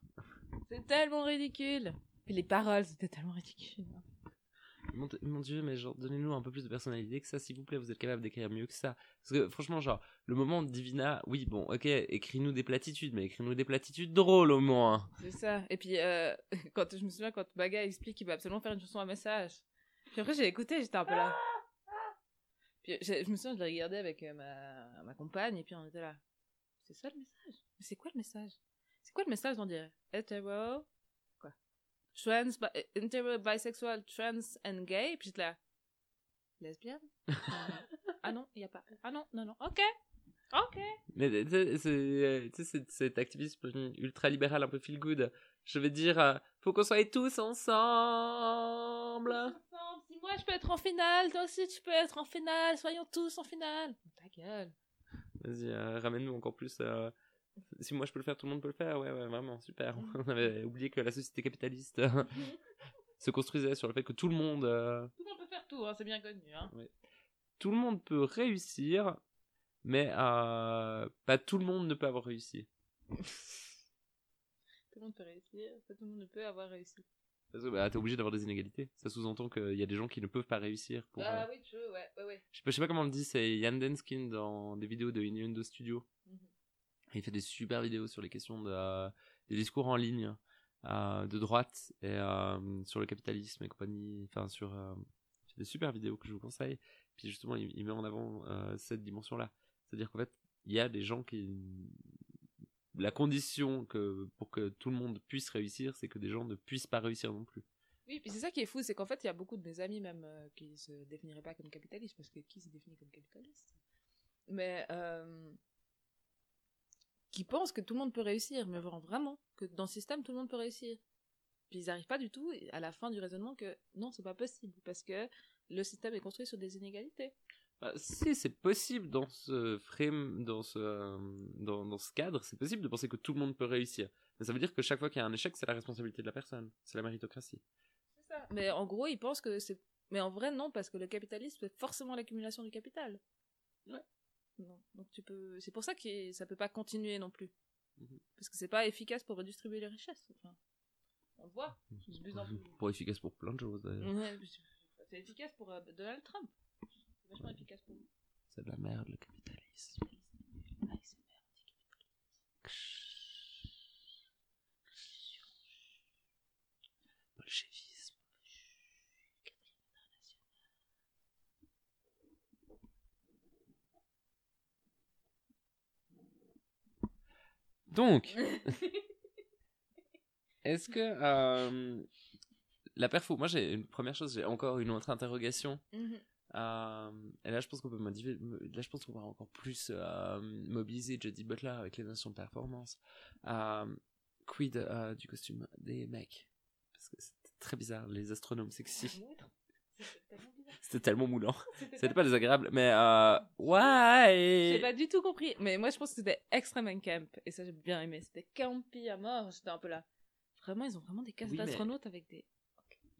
C'est tellement ridicule. Puis les paroles, c'était tellement ridicule. Mon, mon dieu, mais genre, donnez-nous un peu plus de personnalité que ça, s'il vous plaît, vous êtes capable d'écrire mieux que ça. Parce que franchement, genre, le moment de Divina, oui, bon, ok, écris-nous des platitudes, mais écris-nous des platitudes drôles au moins. C'est ça. Et puis, euh, *laughs* quand je me souviens, quand Baga explique qu'il va absolument faire une chanson à message. Puis après, j'ai écouté, j'étais un peu là. Puis j'ai- je me souviens, je l'ai regardé avec euh, ma, ma compagne, et puis on était là. C'est ça le message? Mais c'est quoi le message? C'est quoi le message, on dirait? Hétéro Quoi? Trans, bi- hétéro, bisexuel, trans and gay. Puis j'étais là. Lesbienne? Euh, Ah non, il n'y a pas. Ah non, non, non. Ok. Ok. Mais tu sais, c'est euh, cet activisme ultra-libéral un peu feel-good. Je vais dire, euh, faut qu'on soit tous ensemble. Moi je peux être en finale, toi aussi tu peux être en finale, soyons tous en finale. Ta gueule. Vas-y, euh, ramène-nous encore plus. euh, Si moi je peux le faire, tout le monde peut le faire. Ouais, ouais, vraiment, super. *laughs* On avait oublié que la société capitaliste euh, *laughs* se construisait sur le fait que tout le monde... Tout le monde peut faire tout, hein, c'est bien connu. Hein. tout le monde peut réussir, mais pas tout le monde ne peut avoir réussi. *laughs* Tout le monde peut réussir, pas tout le monde ne peut avoir réussi. Parce que bah, t'es obligé d'avoir des inégalités. Ça sous-entend qu'il y a des gens qui ne peuvent pas réussir. Pour, Ah euh, oui, tu veux, ouais, ouais, ouais. je, sais pas, je sais pas comment on le dit, c'est Yann Denskin dans des vidéos de Innuendo Studio. Mhm. Il fait des super vidéos sur les questions de, euh, des discours en ligne euh, de droite et sur le capitalisme et compagnie. Enfin, sur il fait des super vidéos que je vous conseille. Puis justement, il, il met en avant cette dimension-là. C'est-à-dire qu'en fait, il y a des gens qui. La condition que pour que tout le monde puisse réussir, c'est que des gens ne puissent pas réussir non plus. Oui, puis c'est ça qui est fou, c'est qu'en fait, il y a beaucoup de mes amis même euh, qui se définiraient pas comme capitalistes, parce que qui se définit comme capitaliste? Mais euh, qui pensent que tout le monde peut réussir, mais vraiment, que dans le système, tout le monde peut réussir. Puis ils n'arrivent pas du tout à la fin du raisonnement que non, c'est pas possible, parce que le système est construit sur des inégalités. Bah, si c'est possible dans ce frame, dans ce, euh, dans, dans ce cadre, c'est possible de penser que tout le monde peut réussir. Mais ça veut dire que chaque fois qu'il y a un échec, c'est la responsabilité de la personne. C'est la méritocratie. C'est ça. Mais en gros, ils pensent que c'est. Mais en vrai, non, parce que le capitalisme, c'est forcément l'accumulation du capital. Ouais. Non. Donc tu peux. C'est pour ça que ça peut pas continuer non plus. Mhm. Parce que c'est pas efficace pour redistribuer les richesses. Enfin, on le voit. de plus en plus. Pour efficace pour plein de choses. d'ailleurs. Ouais, c'est efficace pour euh, Donald Trump. C'est vachement efficace pour lui. C'est de la merde, le capitalisme. Bolchevisme. Donc, *laughs* est-ce que euh, la perfo, moi j'ai une première chose, j'ai encore une autre interrogation. Mhm. Euh, et là, je pense qu'on peut modifier. Là, je pense qu'on va encore plus euh, mobiliser Jody Butler avec les notions de performance. Euh, quid du costume des mecs? Parce que c'était très bizarre, les astronomes sexy. C'était tellement bizarre. C'était tellement moulant. *laughs* C'était pas désagréable, mais euh, ouais. J'ai pas du tout compris. Mais moi, je pense que c'était extrêmement camp. Et ça, j'ai bien aimé. C'était campy à mort. J'étais un peu là. Vraiment, ils ont vraiment des Oui, mais- d'astronautes avec des.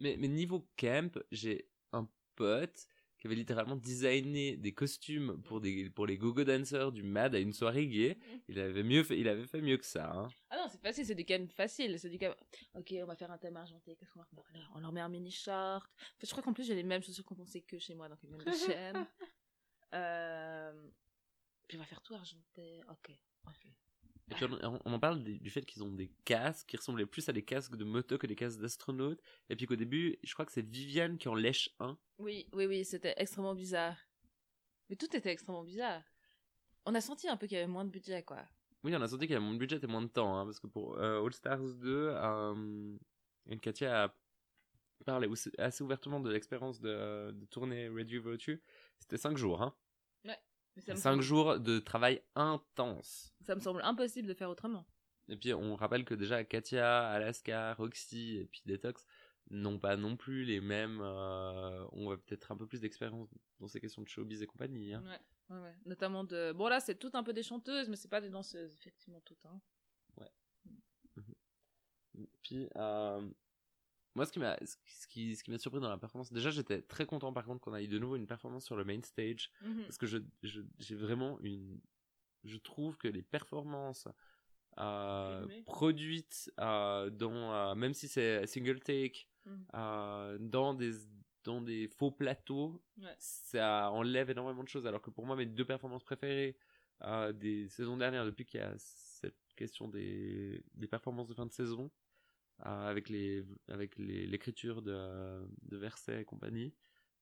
Mais, mais niveau camp, j'ai un pote qui avait littéralement designé des costumes pour, des, pour les go-go dancers du MAD à une soirée gay. Il avait, mieux fait, il avait fait mieux que ça. Hein. Ah non, c'est facile, c'est du camp facile. C'est du camp. Ok, on va faire un thème argenté. Qu'est-ce qu'on va faire? On leur met un mini short. Je crois qu'en plus, j'ai les mêmes chaussures qu'on pensait que chez moi, donc une même *laughs* chaîne. Euh... Puis on va faire tout argenté. Ok, ok. Et puis on, on en parle du fait qu'ils ont des casques qui ressemblaient plus à des casques de moto que des casques d'astronautes. Et puis qu'au début, je crois que c'est Viviane qui en lèche un. Oui, oui, oui, c'était extrêmement bizarre. Mais tout était extrêmement bizarre. On a senti un peu qu'il y avait moins de budget, quoi. Oui, on a senti qu'il y avait moins de budget et moins de temps. hein, parce que pour euh, All Stars 2, euh, Katia a parlé assez ouvertement de l'expérience de, de tourner Radio Virtue. C'était 5 jours. Hein. Ouais. Mais ça me 5 semble- jours de travail intense. Ça me semble impossible de faire autrement. Et puis on rappelle que déjà Katia, Alaska, Roxy et puis Detox n'ont pas non plus les mêmes. euh, on va peut-être un peu plus d'expérience dans ces questions de showbiz et compagnie. hein. Ouais, ouais, ouais. Notamment de. Bon, là, c'est tout un peu des chanteuses, mais c'est pas des danseuses, effectivement, toutes. Hein. *laughs* Puis euh, moi, ce qui m'a ce qui, ce qui m'a surpris dans la performance, déjà j'étais très content par contre qu'on ait de nouveau une performance sur le main stage Mhm. parce que je je- j'ai vraiment une je trouve que les performances euh, produites euh, dans euh, même si c'est single take Mhm. euh, dans des dans des faux plateaux Ouais. ça enlève énormément de choses alors que pour moi mes deux performances préférées des saisons dernières depuis qu'il y a cette question des, des performances de fin de saison avec les avec les- l'écriture de, de versets et compagnie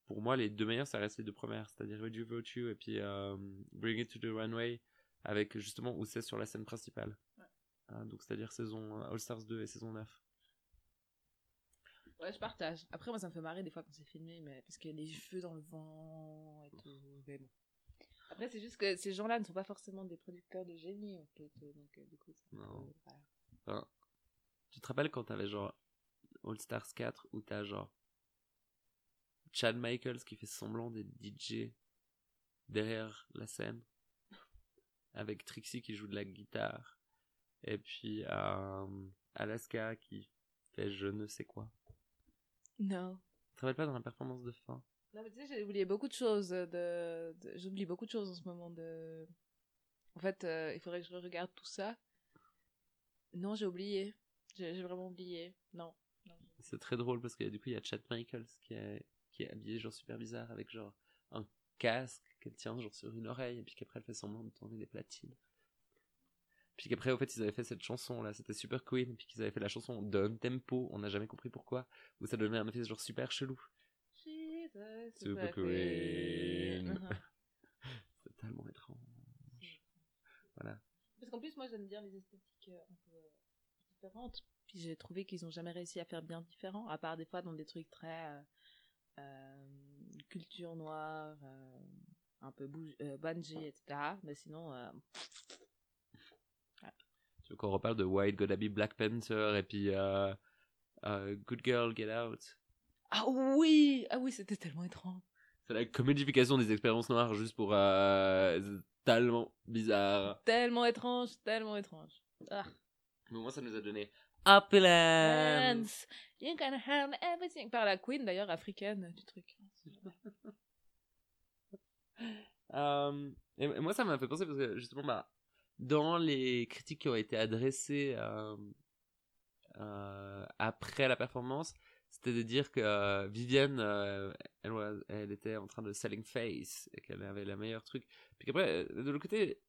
pour moi les deux meilleures ça reste les deux premières c'est-à-dire Your Virtue et puis euh, Bring It to the Runway avec justement où c'est sur la scène principale Ouais. Euh, donc c'est-à-dire saison All Stars 2 et saison 9 Ouais, je partage. Après, moi, ça me fait marrer des fois quand c'est filmé, mais parce qu'il y a les cheveux dans le vent et tout. Mais bon. Après, c'est juste que ces gens-là ne sont pas forcément des producteurs de génie, en fait. Donc, euh, du coup, Non. voilà. Enfin, tu te rappelles quand t'avais genre All Stars 4 où t'as genre Chad Michaels qui fait semblant d'être DJ derrière la scène avec Trixie qui joue de la guitare et puis euh, Alaska qui fait je ne sais quoi. Non. Tu te rappelles pas dans la performance de fin? Non, mais tu sais, j'ai oublié beaucoup de choses. De, de- J'oublie beaucoup de choses en ce moment. De... En fait, euh, il faudrait que je regarde tout ça. Non, j'ai oublié. J'ai vraiment oublié. Non. non. C'est très drôle parce que du coup il y a Chad Michaels qui est, qui est habillé genre super bizarre avec genre un casque qu'elle tient genre sur une oreille et puis qu'après elle fait semblant de tourner des platines. Puis qu'après au fait ils avaient fait cette chanson là, c'était Super Queen, puis qu'ils avaient fait la chanson Down Tempo, on n'a jamais compris pourquoi, où ça donnait un effet genre super chelou. Jesus, Super Queen. Queen. Mhm. *laughs* C'est tellement étrange. Voilà. Parce qu'en plus, moi, j'aime bien les esthétiques euh, un peu euh, différentes. Puis j'ai trouvé qu'ils ont jamais réussi à faire bien différent, à part des fois dans des trucs très euh, euh, culture noire, euh, un peu bouge, Bungie, etc. Mais sinon, euh, Tu veux qu'on reparle de White Gotta Be Black Panther et puis Good Girl Get Out? ah oui, ah oui, c'était tellement étrange. C'est la comédification des expériences noires juste pour tellement bizarre. Tellement étrange, tellement étrange. Ah. Mais moi ça nous a donné Opulence. Dance, you can have everything. Par la queen d'ailleurs africaine du truc. *laughs* Euh, et, moi, ça m'a fait penser parce que justement, bah, dans les critiques qui ont été adressées euh, euh, après la performance, c'était de dire que Vivienne, elle, était en train de selling face et qu'elle avait la meilleure truc. Puis qu'après, euh, de l'autre côté,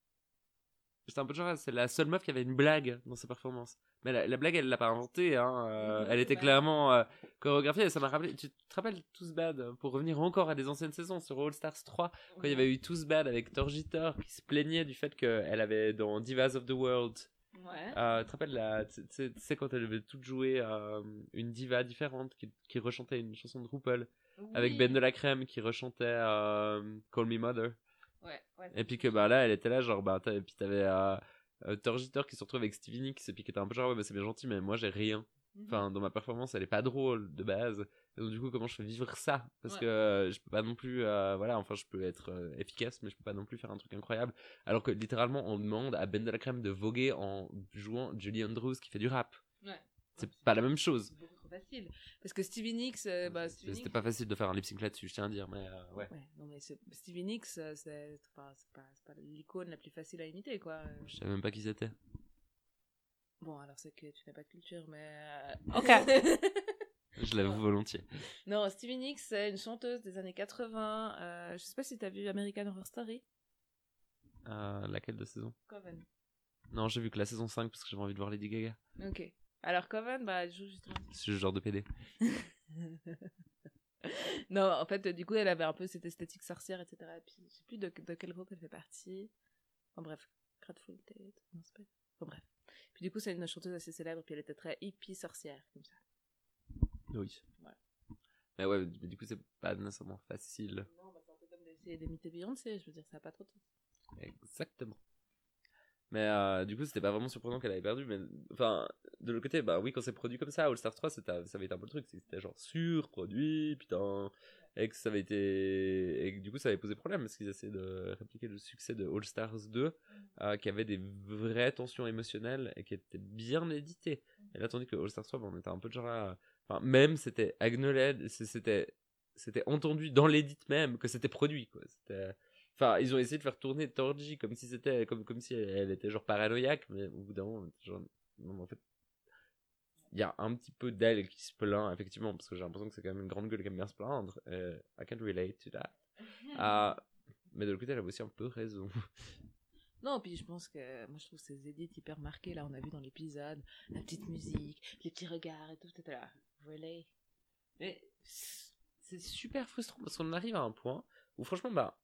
j'étais un peu genre, c'est la seule meuf qui avait une blague dans sa performance. Mais la, la blague, elle l'a pas inventée. Hein, euh, elle était clairement euh, chorégraphiée. Et ça m'a rappelé. Tu te rappelles Tous Bad pour revenir encore à des anciennes saisons sur All Stars 3 quand il y avait eu Tous Bad avec Torgitor qui se plaignait du fait qu'elle avait dans Divas of the World. Ouais. Euh, tu te rappelles la, tu sais- quand elle avait toute joué euh, une diva différente qui, qui rechantait une chanson de RuPaul avec. Ben de la Crème qui rechantait euh, Call Me Mother. Ouais, ouais. Et puis que bah là elle était là genre bah t'as- et puis t'avais euh, euh, Torgitor qui se retrouve avec Stevie Nicks et puis qui était un peu genre ouais bah, c'est bien gentil mais moi j'ai rien. Mhm. Enfin dans ma performance elle est pas drôle de base. Et donc du coup comment je fais vivre ça? Parce Ouais. que euh, je peux pas non plus euh, voilà enfin je peux être euh, efficace mais je peux pas non plus faire un truc incroyable. Alors que littéralement on demande à Ben de la Crème de voguer en jouant Julie Andrews qui fait du rap. Ouais. C'est pas la même chose. C'est beaucoup trop facile. Parce que Stevie Nicks, euh, bah, Stevie C'était Nicks- pas facile de faire un lip sync là-dessus, je tiens à dire, mais euh, ouais. Ouais, non mais Stevie Nicks, euh, c'est c'est pas, c'est pas, pas l'icône la plus facile à imiter, quoi. Je savais même pas qui c'était. Bon, alors c'est que tu n'as pas de culture, mais... euh, Ok. *laughs* Je l'avoue volontiers. non, Stevie Nicks, c'est une chanteuse des années 80. Euh, je sais pas si t'as vu American Horror Story. Euh, laquelle de saison? Coven. Non, j'ai vu que la saison 5 parce que j'avais envie de voir Lady Gaga. Ok. Alors Coven, bah, elle joue justement... C'est le genre de PD. *laughs* non, en fait, du coup, elle avait un peu cette esthétique sorcière, etc. Et puis, je sais plus de, de quel groupe elle fait partie. Enfin bref, Grateful Dead. Non, c'est pas... Enfin bref. Puis du coup, c'est une chanteuse assez célèbre, puis elle était très hippie sorcière, comme ça. Oui. Voilà. Mais ouais, mais du coup, c'est pas nécessairement facile. Non, bah, c'est un peu comme des essayer d'imiter Beyoncé, je veux dire, ça n'a pas trop de sens. Exactement. Mais euh, du coup, c'était pas vraiment surprenant qu'elle avait perdu. Mais enfin, de l'autre côté, bah oui, quand c'est produit comme ça, All Stars 3, c'était- ça avait été un peu le truc. C'était genre surproduit, putain. Et que ça avait été. Et que du coup, ça avait posé problème parce qu'ils essayaient de répliquer le succès de All Stars 2, euh, qui avait des vraies tensions émotionnelles et qui était bien édité. Et là, tandis que All Stars 3, bah, on était un peu genre là. Enfin, même c'était acknowledged, c'était. C'était entendu dans l'édit même que c'était produit, quoi. Enfin, ils ont essayé de faire tourner Torji comme si c'était comme comme si elle, était genre paranoïaque, mais au bout d'un moment, genre, non, en fait, il y a un petit peu d'elle qui se plaint effectivement parce que j'ai l'impression que c'est quand même une grande gueule qui aime bien se plaindre. Euh, I can relate to that. *laughs* Ah, mais de l'autre côté, elle avait aussi un peu raison. *laughs* Non, puis je pense que moi je trouve ces édits hyper marqués. Là, on a vu dans l'épisode la petite musique, les petits regards et tout. Là. Relay. Mais c'est super frustrant parce qu'on arrive à un point où franchement, bah,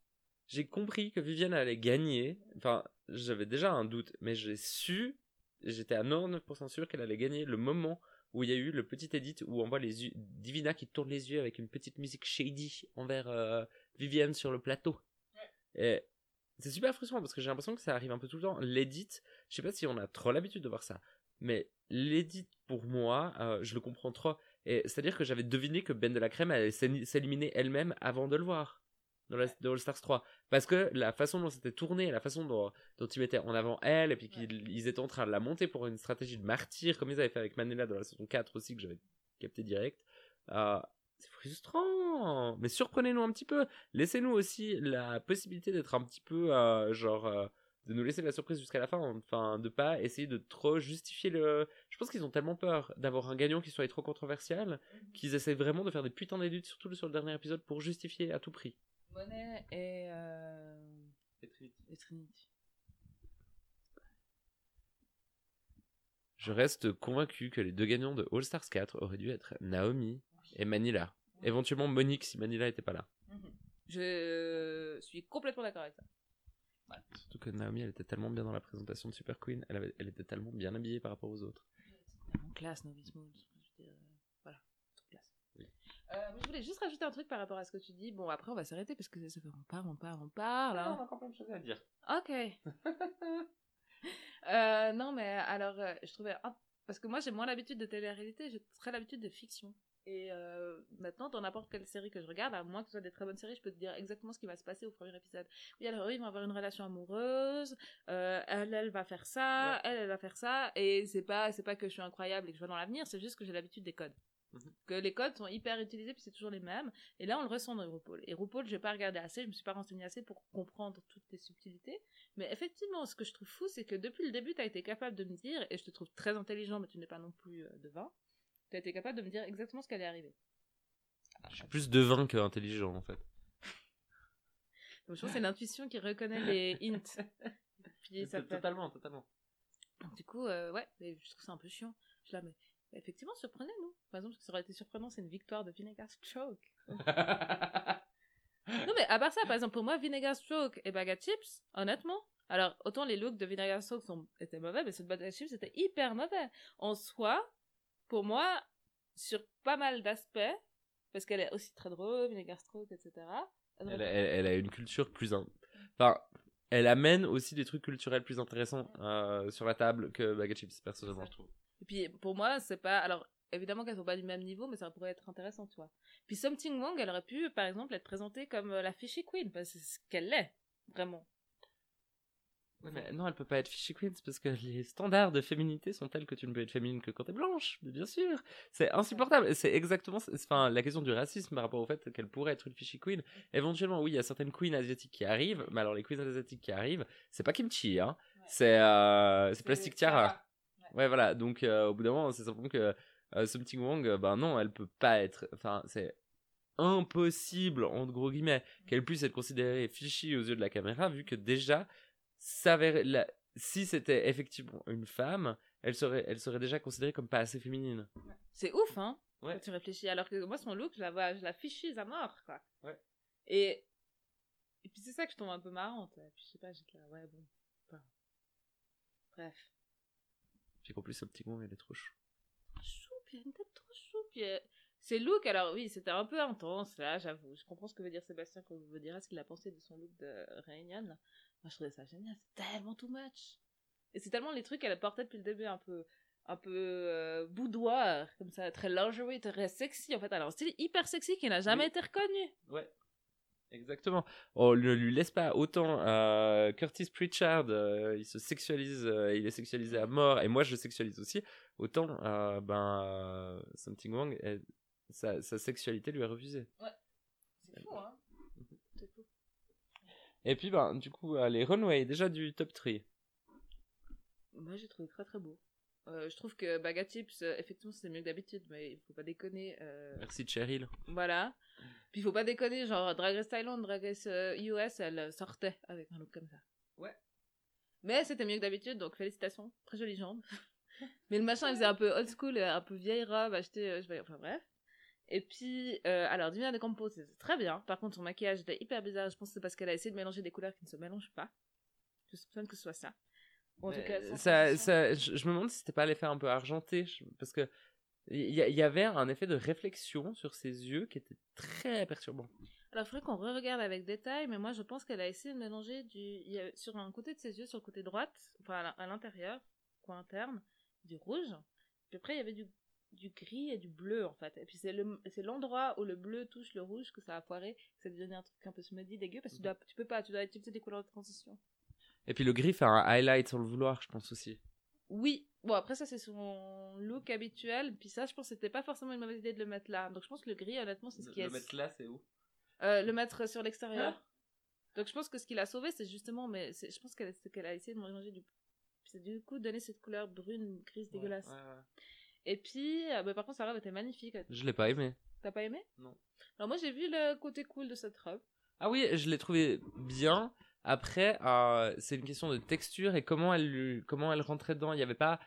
j'ai compris que Viviane allait gagner. Enfin, j'avais déjà un doute, mais j'ai su, j'étais à 99% sûr qu'elle allait gagner le moment où il y a eu le petit edit où on voit les yeux, Divina qui tourne les yeux avec une petite musique shady envers euh, Viviane sur le plateau. Et c'est super frustrant parce que j'ai l'impression que ça arrive un peu tout le temps. L'edit, je sais pas si on a trop l'habitude de voir ça, mais l'edit pour moi, euh, je le comprends trop. Et c'est-à-dire que j'avais deviné que Ben de la Crème allait s'éli- s'éliminer elle-même avant de le voir dans, la, All Stars 3. Parce que la façon dont c'était tourné, la façon dont, dont ils mettaient en avant elle, et puis qu'ils ils étaient en train de la monter pour une stratégie de martyr, comme ils avaient fait avec Manila dans la saison 4 aussi, que j'avais capté direct. Euh, c'est frustrant, mais surprenez-nous un petit peu. Laissez-nous aussi la possibilité d'être un petit peu, euh, genre, euh, de nous laisser la surprise jusqu'à la fin. Enfin, de pas essayer de trop justifier le. Je pense qu'ils ont tellement peur d'avoir un gagnant qui soit trop controversial qu'ils essaient vraiment de faire des putains d'éludes, surtout sur le dernier épisode, pour justifier à tout prix. Monet et, euh, et Trinity. Je reste convaincu que les deux gagnants de All Stars 4 auraient dû être Naomi et Manila. Éventuellement Monique si Manila était pas là. Je suis complètement d'accord avec ça. Surtout que Naomi, elle était tellement bien dans la présentation de Super Queen, elle, avait- elle était tellement bien habillée par rapport aux autres. Tellement classe, Novi Smooth. Je veux dire, euh, voilà, trop classe. Euh, je voulais juste rajouter un truc par rapport à ce que tu dis. Bon, après, on va s'arrêter parce que ça fait on parle, on parle, on parle. hein. a encore plein de choses à dire. Ok. *laughs* Euh, non, mais alors, euh, je trouvais. parce que moi, j'ai moins l'habitude de télé-réalité, j'ai très l'habitude de fiction. Et euh, maintenant, dans n'importe quelle série que je regarde, à moins que ce soit des très bonnes séries, je peux te dire exactement ce qui va se passer au premier épisode. Oui, alors eux, ils vont avoir une relation amoureuse, euh, elle, elle va faire ça, Ouais. elle, elle va faire ça, et c'est pas, c'est pas que je suis incroyable et que je vois dans l'avenir, c'est juste que j'ai l'habitude des codes. Mhm. Que les codes sont hyper utilisés, puis c'est toujours les mêmes. Et là, on le ressent dans RuPaul. Et RuPaul, j'ai pas regardé assez, je me suis pas renseignée assez pour comprendre toutes les subtilités. Mais effectivement, ce que je trouve fou, c'est que depuis le début, tu as été capable de me dire, et je te trouve très intelligent, mais tu n'es pas non plus euh, devin, tu as été capable de me dire exactement ce qui allait arriver. Je suis plus devin que intelligent en fait. Donc, je pense que c'est l'intuition qui reconnaît les hints. *laughs* Puis ça. Totalement, totalement. Donc, du coup, euh, ouais, mais je trouve ça un peu chiant. Je la mets. Effectivement, surprenez-nous. Par exemple, ce qui aurait été surprenant, c'est une victoire de Vinegar Stroke. *laughs* Non, mais à part ça, par exemple, pour moi, Vinegar Stroke et Bag of Chips, honnêtement, alors autant les looks de Vinegar Stroke sont, étaient mauvais, mais ceux de Bag of Chips étaient hyper mauvais. En soi, pour moi, sur pas mal d'aspects, parce qu'elle est aussi très drôle, Vinegar Stroke, etc. elle elle, aurait- elle- elle a une culture plus. in- Enfin, elle amène aussi des trucs culturels plus intéressants euh, sur la table que Bag of Chips, personnellement, je trouve. Et puis, pour moi, c'est pas. Alors, évidemment qu'elles sont pas du même niveau, mais ça pourrait être intéressant, tu vois. Puis, Something Wong, elle aurait pu, par exemple, être présentée comme euh, la Fishy Queen, parce que c'est ce qu'elle est, vraiment. Mais non, elle peut pas être Fishy Queens parce que les standards de féminité sont tels que tu ne peux être féminine que quand t'es blanche, bien sûr. C'est insupportable. C'est exactement, enfin, la question du racisme par rapport au fait qu'elle pourrait être une Fishy Queen. Éventuellement, oui, il y a certaines queens asiatiques qui arrivent, mais alors les queens asiatiques qui arrivent, c'est pas kimchi, hein. C'est, euh, c'est plastique tiara. Ouais, voilà. Donc, euh, au bout d'un moment, c'est simplement que euh, Something Wong, euh, ben non, elle peut pas être. Enfin, c'est impossible, entre gros guillemets, qu'elle puisse être considérée fishy aux yeux de la caméra, vu que déjà, la- si c'était effectivement une femme, elle serait, elle serait déjà considérée comme pas assez féminine. C'est ouf, hein, Ouais. quand tu réfléchis. Alors que moi, son look, je la vois, je la fichise à mort, quoi. Ouais. Et, et puis c'est ça que je trouve un peu marrante. Et puis je sais pas, j'étais là, ouais, bon. Enfin, Bref. Puis qu'en plus, Something Wong, elle est trop chou. Elle trop Ses looks, alors oui, c'était un peu intense, là, j'avoue. Je comprends ce que veut dire Sébastien quand vous dira ce qu'il a pensé de son look de Réunion. Moi, je trouvais ça génial. C'est tellement too much. Et c'est tellement les trucs qu'elle portait depuis le début, un peu, un peu euh, boudoir, comme ça, très lingerie, très sexy. En fait, elle a un style hyper sexy qui n'a jamais Oui. été reconnu. Ouais. Exactement. On ne lui laisse pas autant. euh, Curtis Pritchard, euh, il se sexualise, euh, il est sexualisé à mort, et moi je le sexualise aussi. Autant, euh, ben, euh, Something Wrong, elle- sa, sa sexualité lui est refusée. C'est fou, hein C'est fou. Et puis, ben, du coup, euh, les runways, déjà du top 3. Moi, j'ai trouvé très très beau. Euh, je trouve que Baga Tips, euh, effectivement, c'est mieux que d'habitude, mais il faut pas déconner. euh, Merci Cheryl. Voilà. Puis il faut pas déconner, genre Drag Race Thailand, Drag Race euh, US, elle euh, sortait avec un look comme ça. Ouais. Mais c'était mieux que d'habitude, donc félicitations. Très jolie jambe. *laughs* Mais le machin, il faisait un peu old school, euh, un peu vieille robe achetée, euh, je sais pas, enfin bref. Et puis, euh, alors, Divina de Campo, c'était très bien. Par contre, son maquillage était hyper bizarre. Je pense que c'est parce qu'elle a essayé de mélanger des couleurs qui ne se mélangent pas. Je soupçonne que ce soit ça. En tout cas, ça, je, je me demande si c'était pas l'effet un peu argenté, je- parce que il y, avait un effet de réflexion sur ses yeux qui était très perturbant. Alors, il faudrait qu'on re-regarde avec détail, mais moi, je pense qu'elle a essayé de mélanger du... il y a- sur un côté de ses yeux, sur le côté droite, enfin, à l'intérieur, coin interne, du rouge. Puis après, il y avait du, du gris et du bleu, en fait. Et puis, c'est le- c'est l'endroit où le bleu touche le rouge que ça a foiré, que ça devenait un truc un peu smudgy, dégueu, parce que tu, dois, tu peux pas, tu dois utiliser des couleurs de transition. Et puis le gris fait un highlight sans le vouloir, je pense aussi. Oui, bon, après, ça, c'est son look habituel. Puis ça, je pense que c'était pas forcément une mauvaise idée de le mettre là. Donc, je pense que le gris, honnêtement, c'est ce qui est. là, c'est où? Euh, le mettre sur l'extérieur. Ah. Donc je pense que ce qui l'a sauvé, c'est justement, mais je pense qu'elle c'est qu'elle a essayé de mélanger du, c'est du coup donner cette couleur brune, grise, dégueulasse. Et puis, euh, bah, par contre, sa robe était magnifique. Je l'ai pas aimé. T'as pas aimé? Non. Alors moi, j'ai vu le côté cool de cette robe. Ah oui, je l'ai trouvé bien. Après, euh, c'est une question de texture et comment elle, comment elle rentrait dedans. Il y avait pas.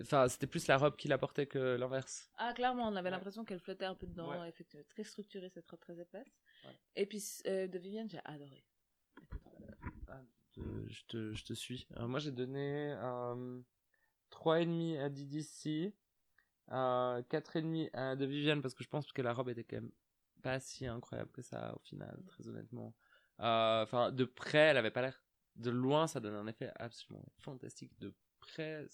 Enfin, c'était plus la robe qui la portait que l'inverse. Ah, clairement, on avait Ouais. l'impression qu'elle flottait un peu dedans. Ouais. Effectivement, très structurée cette robe très épaisse. Ouais. Et puis euh, de Vivienne, j'ai adoré. Euh, je, te, je te suis. Moi, j'ai donné euh, 3,5 à DDC, euh, 4,5 à de Viviane parce que je pense que la robe était quand même pas si incroyable que ça au final, très honnêtement. Euh, Enfin, de près, elle avait pas l'air. De loin, ça donne un effet absolument fantastique. De près,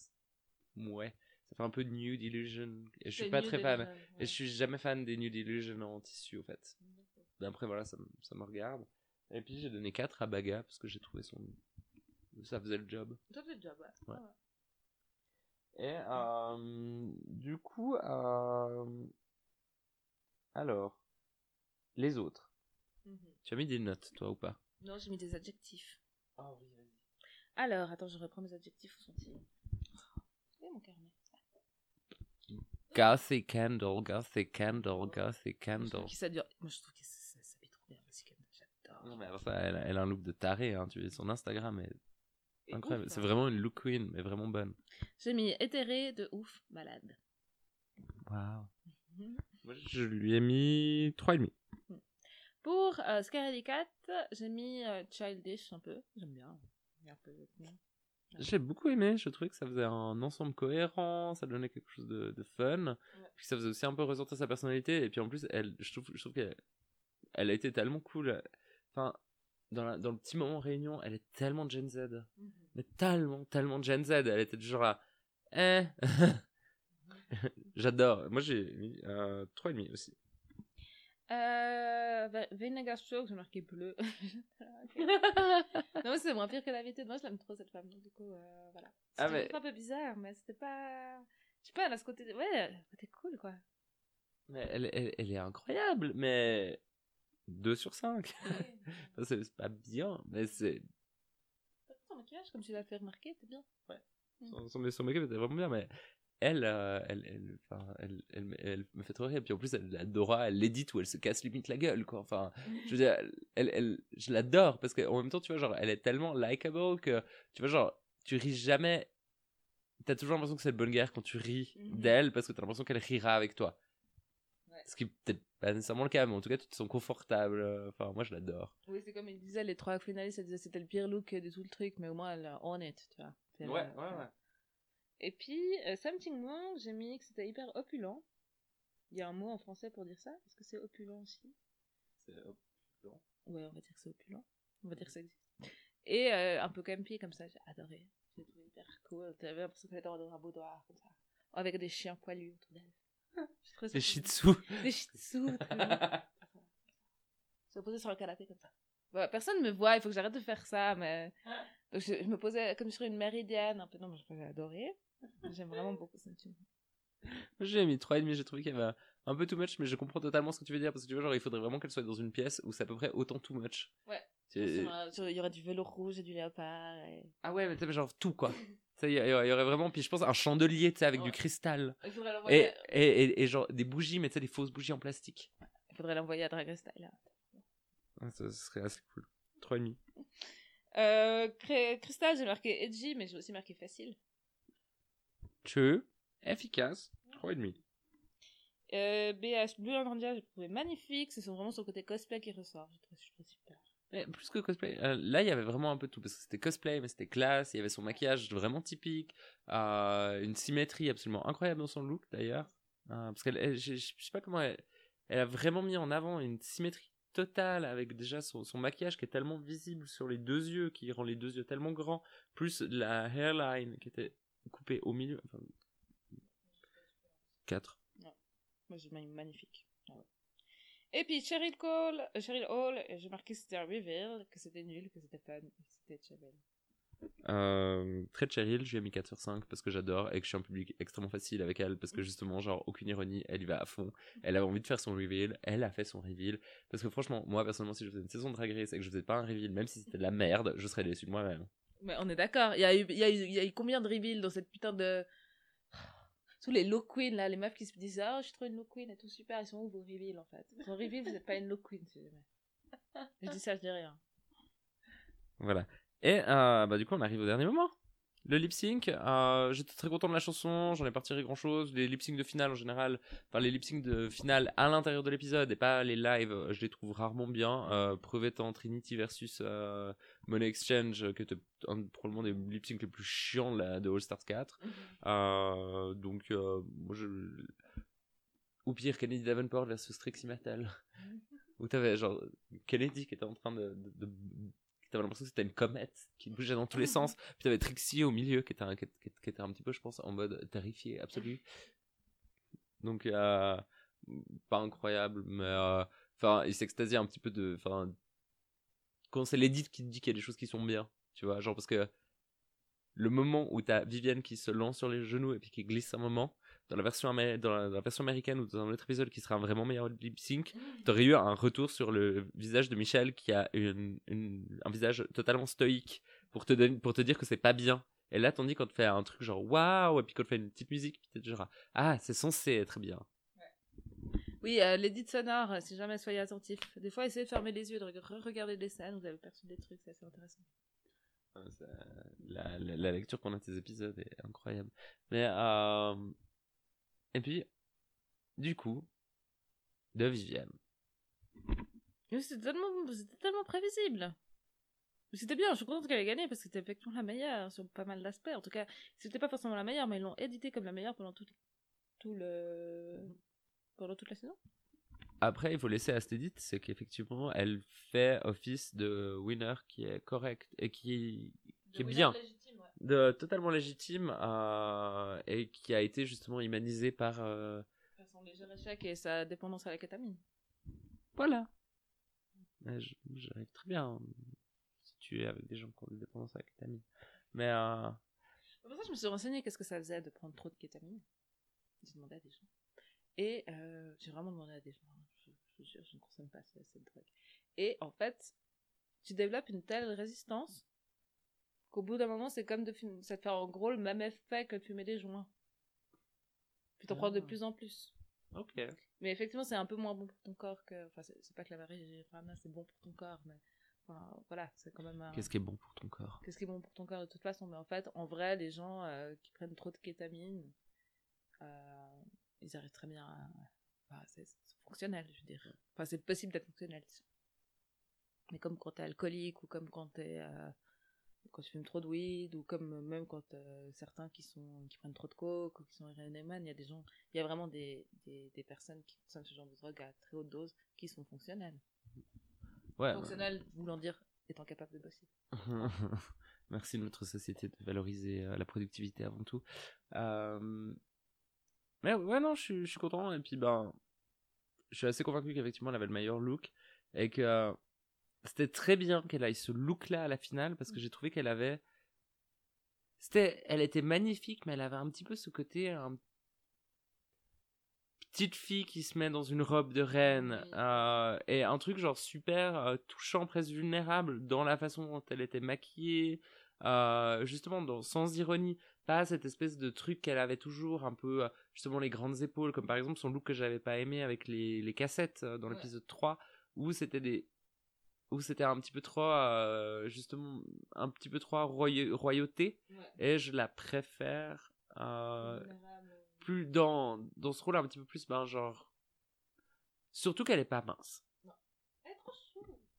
ouais. Ça fait un peu Nude Illusion. Et je suis pas très fan. légère, Et ouais. je suis jamais fan des Nude Illusion en tissu, au fait. D'après, voilà, ça, me- ça me regarde. Et puis, j'ai donné 4 à Baga parce que j'ai trouvé son. Ça faisait le job. Ça fait le job, ouais. Ouais. Ouais. Et euh, du coup, euh, alors, les autres. Mhm. Tu as mis des notes, toi, ou pas? Non, j'ai mis des adjectifs. Ah oui, vas-y. Alors, attends, je reprends mes adjectifs au sentier. Et mon carnet? Gothic candle, gothic candle, gothic Je candle. trouve que ça dure. Moi, je trouve que ça, ça s'habille trop bien, parce que j'adore. Non, mais elle, a- elle a un look de taré, hein. Tu vois, son Instagram est Et incroyable. ouf, C'est hein. vraiment une look queen, mais vraiment bonne. J'ai mis éthéré de ouf, malade. Waouh. Moi, je lui ai mis 3,5. Pour euh, Cat, j'ai mis euh, childish un peu. J'aime bien. Un peu J'ai beaucoup aimé, je trouvais que ça faisait un ensemble cohérent, ça donnait quelque chose de, de fun, puis ça faisait aussi un peu ressortir sa personnalité, et puis en plus, elle, je trouve, je trouve qu'elle elle a été tellement cool. Enfin, dans, la- dans le petit moment réunion, elle est tellement Gen Z, mais tellement, tellement Gen Z, elle était genre là, eh. *laughs* J'adore. Moi, j'ai mis euh, 3,5 aussi. Euh, Va- Vinegar Stroke, j'ai marqué bleu. *laughs* non, c'est moins pire que d'habitude. Moi, je l'aime trop, cette femme. Donc, du coup, euh, voilà. C'était Ah, mais- juste un peu bizarre, mais c'était pas. Je sais pas, elle a ce côté. Ouais, le côté cool, quoi. Mais elle, elle, elle est incroyable, mais 2 sur 5. c'est *laughs* c'est pas bien, mais c'est Son maquillage, comme tu l'as fait remarquer, c'est bien. son, son, son make-up était vraiment bien, mais elle, euh, elle, elle, enfin, elle, elle, me- elle me fait trop rire. Puis en plus, elle adora, elle l'édite où elle se casse limite la gueule, quoi. Enfin, je veux dire, elle, elle, je l'adore parce qu'en même temps, tu vois, genre, elle est tellement likable que, tu vois, genre, tu ris jamais. T'as toujours l'impression que c'est le bonne guerre quand tu ris Mhm. d'elle parce que t'as l'impression qu'elle rira avec toi. Ouais. Ce qui est peut-être pas nécessairement le cas, mais en tout cas, tu te sens confortable. euh, Enfin, moi, je l'adore. Oui, c'est comme il disait, les trois finalistes, elle disait c'était le pire look de tout le truc, mais au moins, elle on it, tu vois. Ouais, ouais, ouais. Et puis, euh, Something Wrong, j'ai mis que c'était hyper opulent. Il y a un mot en français pour dire ça? Est-ce que c'est opulent aussi? C'est opulent. Ouais, on va dire que c'est opulent. On va dire que ça existe. Et euh, un peu campy comme ça, j'ai adoré. J'ai trouvé hyper cool. T'avais l'impression que t'étais dans un boudoir comme ça. Avec des chiens poilus autour d'elle. *laughs* J'ai trouvé ça Des shih tzus. Des shih mignon. Se poser sur le canapé comme ça. Bah, personne me voit, il faut que j'arrête de faire ça, mais. Donc je, je me posais comme sur une méridienne, un peu. Non, mais j'ai adoré. J'aime vraiment beaucoup ce film. J'ai mis 3,5, j'ai trouvé qu'il y avait un peu too much, mais je comprends totalement ce que tu veux dire, parce que tu vois, genre, il faudrait vraiment qu'elle soit dans une pièce où c'est à peu près autant too much. Ouais. Il y aurait du vélo rouge et du léopard. Et... Ah ouais, mais t'as genre tout, quoi. *laughs* Ça, il y, aurait- il y aurait vraiment, puis je pense, un chandelier, tu sais, avec Ouais. du cristal. Il faudrait Et, l'envoyer. et, et, et genre des bougies, mais tu sais, des fausses bougies en plastique. Il faudrait l'envoyer à Drag Style. là. Ouais, ça, ce serait assez cool. 3,5. Euh, Crystal, j'ai marqué edgy, mais j'ai aussi marqué facile. Cheux, efficace, 3,5. Euh, BH, Blue India, j'ai trouvé magnifique. C'est vraiment son côté cosplay qui ressort. J'ai trouvé, super. Mais plus que cosplay, euh, là il y avait vraiment un peu tout parce que c'était cosplay, mais c'était classe. Il y avait son maquillage vraiment typique, euh, une symétrie absolument incroyable dans son look d'ailleurs. Euh, parce qu'elle, elle- je, je sais pas comment elle, elle a vraiment mis en avant une symétrie totale avec déjà son, son maquillage qui est tellement visible sur les deux yeux, qui rend les deux yeux tellement grands, plus la hairline qui était coupée au milieu. Enfin, 4. Moi, j'ai mis magnifique. Ah ouais. Et puis Cheryl Cole, euh, Cheryl Hall, j'ai marqué que c'était un reveal, que c'était nul, que c'était fun, que c'était Cheryl. Euh, très Cheryl, je lui ai mis 4 sur 5 parce que j'adore et que je suis un public extrêmement facile avec elle parce que justement, genre, aucune ironie, elle y va à fond. Elle avait envie de faire son reveal, elle a fait son reveal. Parce que franchement, moi personnellement, si je faisais une saison de Drag Race et que je faisais pas un reveal, même si c'était de la merde, je serais déçu de moi-même. Mais on est d'accord. Il y, a eu, y y a eu combien de reveals dans cette putain de. Tous les low queens là, les meufs qui se disent Ah, je suis trop une low queen et tout super, ils sont où vos reveals en fait? Ton reveal, vous n'êtes pas une low queen si jamais. Je dis ça, je dis rien. Voilà. Et euh, bah, du coup, on arrive au dernier moment. Le lip sync, euh, j'étais très content de la chanson, j'en ai pas retiré grand chose. Les lip sync de finale en général, enfin les lip sync de finale à l'intérieur de l'épisode et pas les lives, euh, je les trouve rarement bien. Euh, preuve étant Trinity versus euh, Money Exchange, qui était un, probablement des lip sync les plus chiants là, de All Stars 4. Euh, donc, moi, je... ou pire, Kennedy Davenport versus Trixie Mattel. Où t'avais genre Kennedy qui était en train de. de, de- T'avais l'impression que c'était une comète qui bougeait dans tous les *laughs* sens. Puis t'avais Trixie au milieu qui était, un, qui, était un petit peu, je pense, en mode terrifié absolu. Donc, euh, pas incroyable, mais. euh, Enfin, il s'extasie un petit peu de. Enfin, quand c'est l'édite qui te dit qu'il y a des choses qui sont bien, tu vois, genre parce que le moment où t'as Vivienne qui se lance sur les genoux et puis qui glisse un moment, dans la version, amé- dans la, dans la version américaine ou dans un autre épisode qui sera un vraiment meilleur lip sync, t'aurais eu un retour sur le visage de Michel qui a une, une- un visage totalement stoïque pour te, donner, pour te dire que c'est pas bien. Et là, tandis quand tu fais un truc genre waouh, et puis quand tu fais une petite musique, puis t'es genre ah, c'est censé être bien. Oui, euh, l'édit sonore, euh, si jamais soyez attentifs. Des fois, essayez de fermer les yeux, de re- regarder des scènes, vous avez perçu des trucs, c'est assez intéressant. Ça- La, la- la lecture qu'on a de ces épisodes est incroyable. Mais, euh, et puis, du coup, de Vivienne. C'était tellement, tellement prévisible. C'était bien, je suis contente qu'elle ait gagné parce que c'était effectivement la meilleure sur pas mal d'aspects. En tout cas, c'était pas forcément la meilleure, mais ils l'ont édité comme la meilleure pendant tout, tout le, pendant toute la saison. Après, il faut laisser à Stédit, c'est qu'effectivement, elle fait office de winner qui est correct et qui, qui est bien, de, totalement légitime euh, et qui a été justement humanisé par. euh, son léger échec et sa dépendance à la kétamine. Voilà. Mais je- J'arrive très bien si tu es avec des gens qui ont des dépendances à la kétamine. Mais euh, C'est pour ça que je me suis renseignée qu'est-ce que ça faisait de prendre trop de kétamine? J'ai demandé à des gens. Et euh, j'ai vraiment demandé à des gens. hein. Je, je vous jure, je ne consomme pas ce- cette drogue. Et en fait, tu développes une telle résistance qu'au bout d'un moment, c'est comme de fumer. Ça te fait en gros le même effet que de fumer des joints. Puis t'en prends de Ah. plus en plus. ok. Mais effectivement, c'est un peu moins bon pour ton corps que. Enfin, c'est pas que la marijuana c'est bon pour ton corps, mais. Enfin, voilà, c'est quand même. un- Qu'est-ce qui est bon pour ton corps? Qu'est-ce qui est bon pour ton corps de toute façon Mais en fait, en vrai, les gens euh, qui prennent trop de kétamine, euh, ils arrivent très bien à. enfin, c'est fonctionnel, je veux dire. Enfin, c'est possible d'être fonctionnel. Mais comme quand t'es alcoolique ou comme quand t'es. Euh, quand tu fumes trop de weed ou comme euh, même quand euh, certains qui sont qui prennent trop de coke ou qui sont héroïnomans, il y a des gens, il y a vraiment des, des, des personnes qui consomment ce genre de drogue à très haute dose qui sont fonctionnelles. Ouais. Fonctionnelles voulant dire étant capable de bosser. *laughs* Merci de notre société de valoriser euh, la productivité avant tout. Euh, Mais ouais, non, je suis, je suis content. Et puis, ben, je suis assez convaincu qu'effectivement, elle avait le meilleur look. Et que c'était très bien qu'elle aille ce look-là à la finale parce que j'ai trouvé qu'elle avait. C'était, elle était magnifique, mais elle avait un petit peu ce côté, un petite fille qui se met dans une robe de reine euh, et un truc genre super euh, touchant, presque vulnérable dans la façon dont elle était maquillée, euh, justement dans, sans ironie, pas cette espèce de truc qu'elle avait toujours un peu justement les grandes épaules, comme par exemple son look que j'avais pas aimé avec les, les cassettes dans Ouais. l'épisode 3 où c'était des où c'était un petit peu trop euh, justement un petit peu trop roya- royauté. Et je la préfère euh, plus dans dans ce rôle un petit peu plus ben genre surtout qu'elle est pas mince.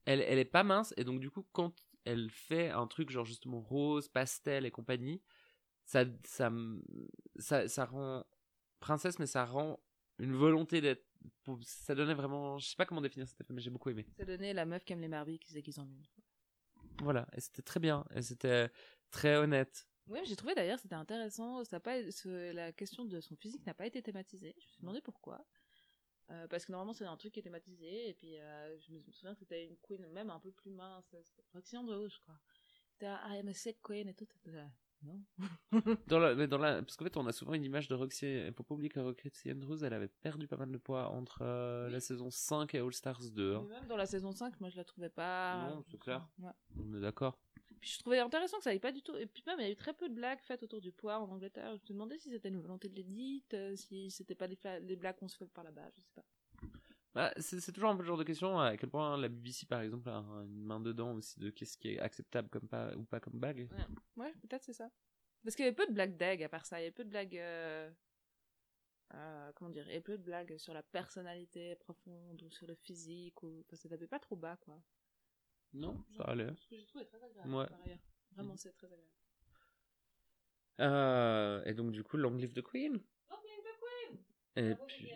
Elle elle est pas mince et donc du coup quand elle fait un truc genre justement rose pastel et compagnie ça ça ça, ça rend princesse mais ça rend une volonté d'être ça donnait vraiment je sais pas comment définir cet effet mais j'ai beaucoup aimé Ça donnait la meuf qui aime les Barbies qui se déguise en une. voilà et c'était très bien et c'était très honnête Oui, j'ai trouvé d'ailleurs c'était intéressant. Ça pas, ce- la question de son physique n'a pas été thématisée. Je me suis demandé pourquoi. Euh, parce que normalement c'est un truc qui est thématisé et puis euh, je me souviens que c'était une queen même un peu plus mince, c'était Roxy Andrews je crois. C'était ah, I am a sick queen et tout. Non. *laughs* Dans la, mais dans la, parce qu'en fait, on a souvent une image de Roxy. Il faut pas oublier que Roxy Andrews, elle avait perdu pas mal de poids entre euh, Oui. la saison 5 et All Stars 2. hein. Même dans la saison 5, moi je la trouvais pas. Non, c'est clair. Ouais. On est d'accord. Puis je trouvais intéressant que ça aille pas du tout. Et puis même, il y a eu très peu de blagues faites autour du poids en Angleterre. Je me demandais si c'était une volonté de l'édite, euh, si c'était pas fla- les blagues qu'on se fait par là-bas, je sais pas. Bah, c'est toujours un peu le genre de question à quel point la BBC, par exemple, a une main dedans aussi de qu'est-ce qui est acceptable comme pas, ou pas comme bague. Ouais, peut-être c'est ça. Parce qu'il y avait peu de blagues d'eg à part ça. Il y avait peu de blagues. euh, euh, comment dire Il y avait peu de blagues sur la personnalité profonde ou sur le physique. Ou... Enfin, ça tapait pas trop bas, quoi. Non, ça allait. Ce que j'ai trouvé très agréable, Ouais. par ailleurs. Vraiment, c'est très agréable. Euh, et donc, du coup, Long Live the Queen. Et puis,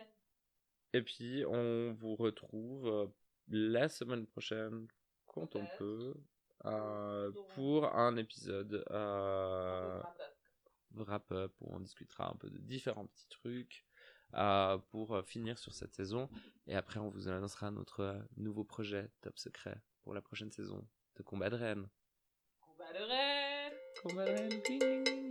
et puis, on vous retrouve euh, la semaine prochaine, quand on peut, euh, Pour- un épisode euh, wrap-up où on discutera un peu de différents petits trucs euh, pour finir sur cette saison. Et après, on vous annoncera notre nouveau projet top secret pour la prochaine saison de Combat de Rennes. Combat de reine Combat de Rennes, ding, ding, ding.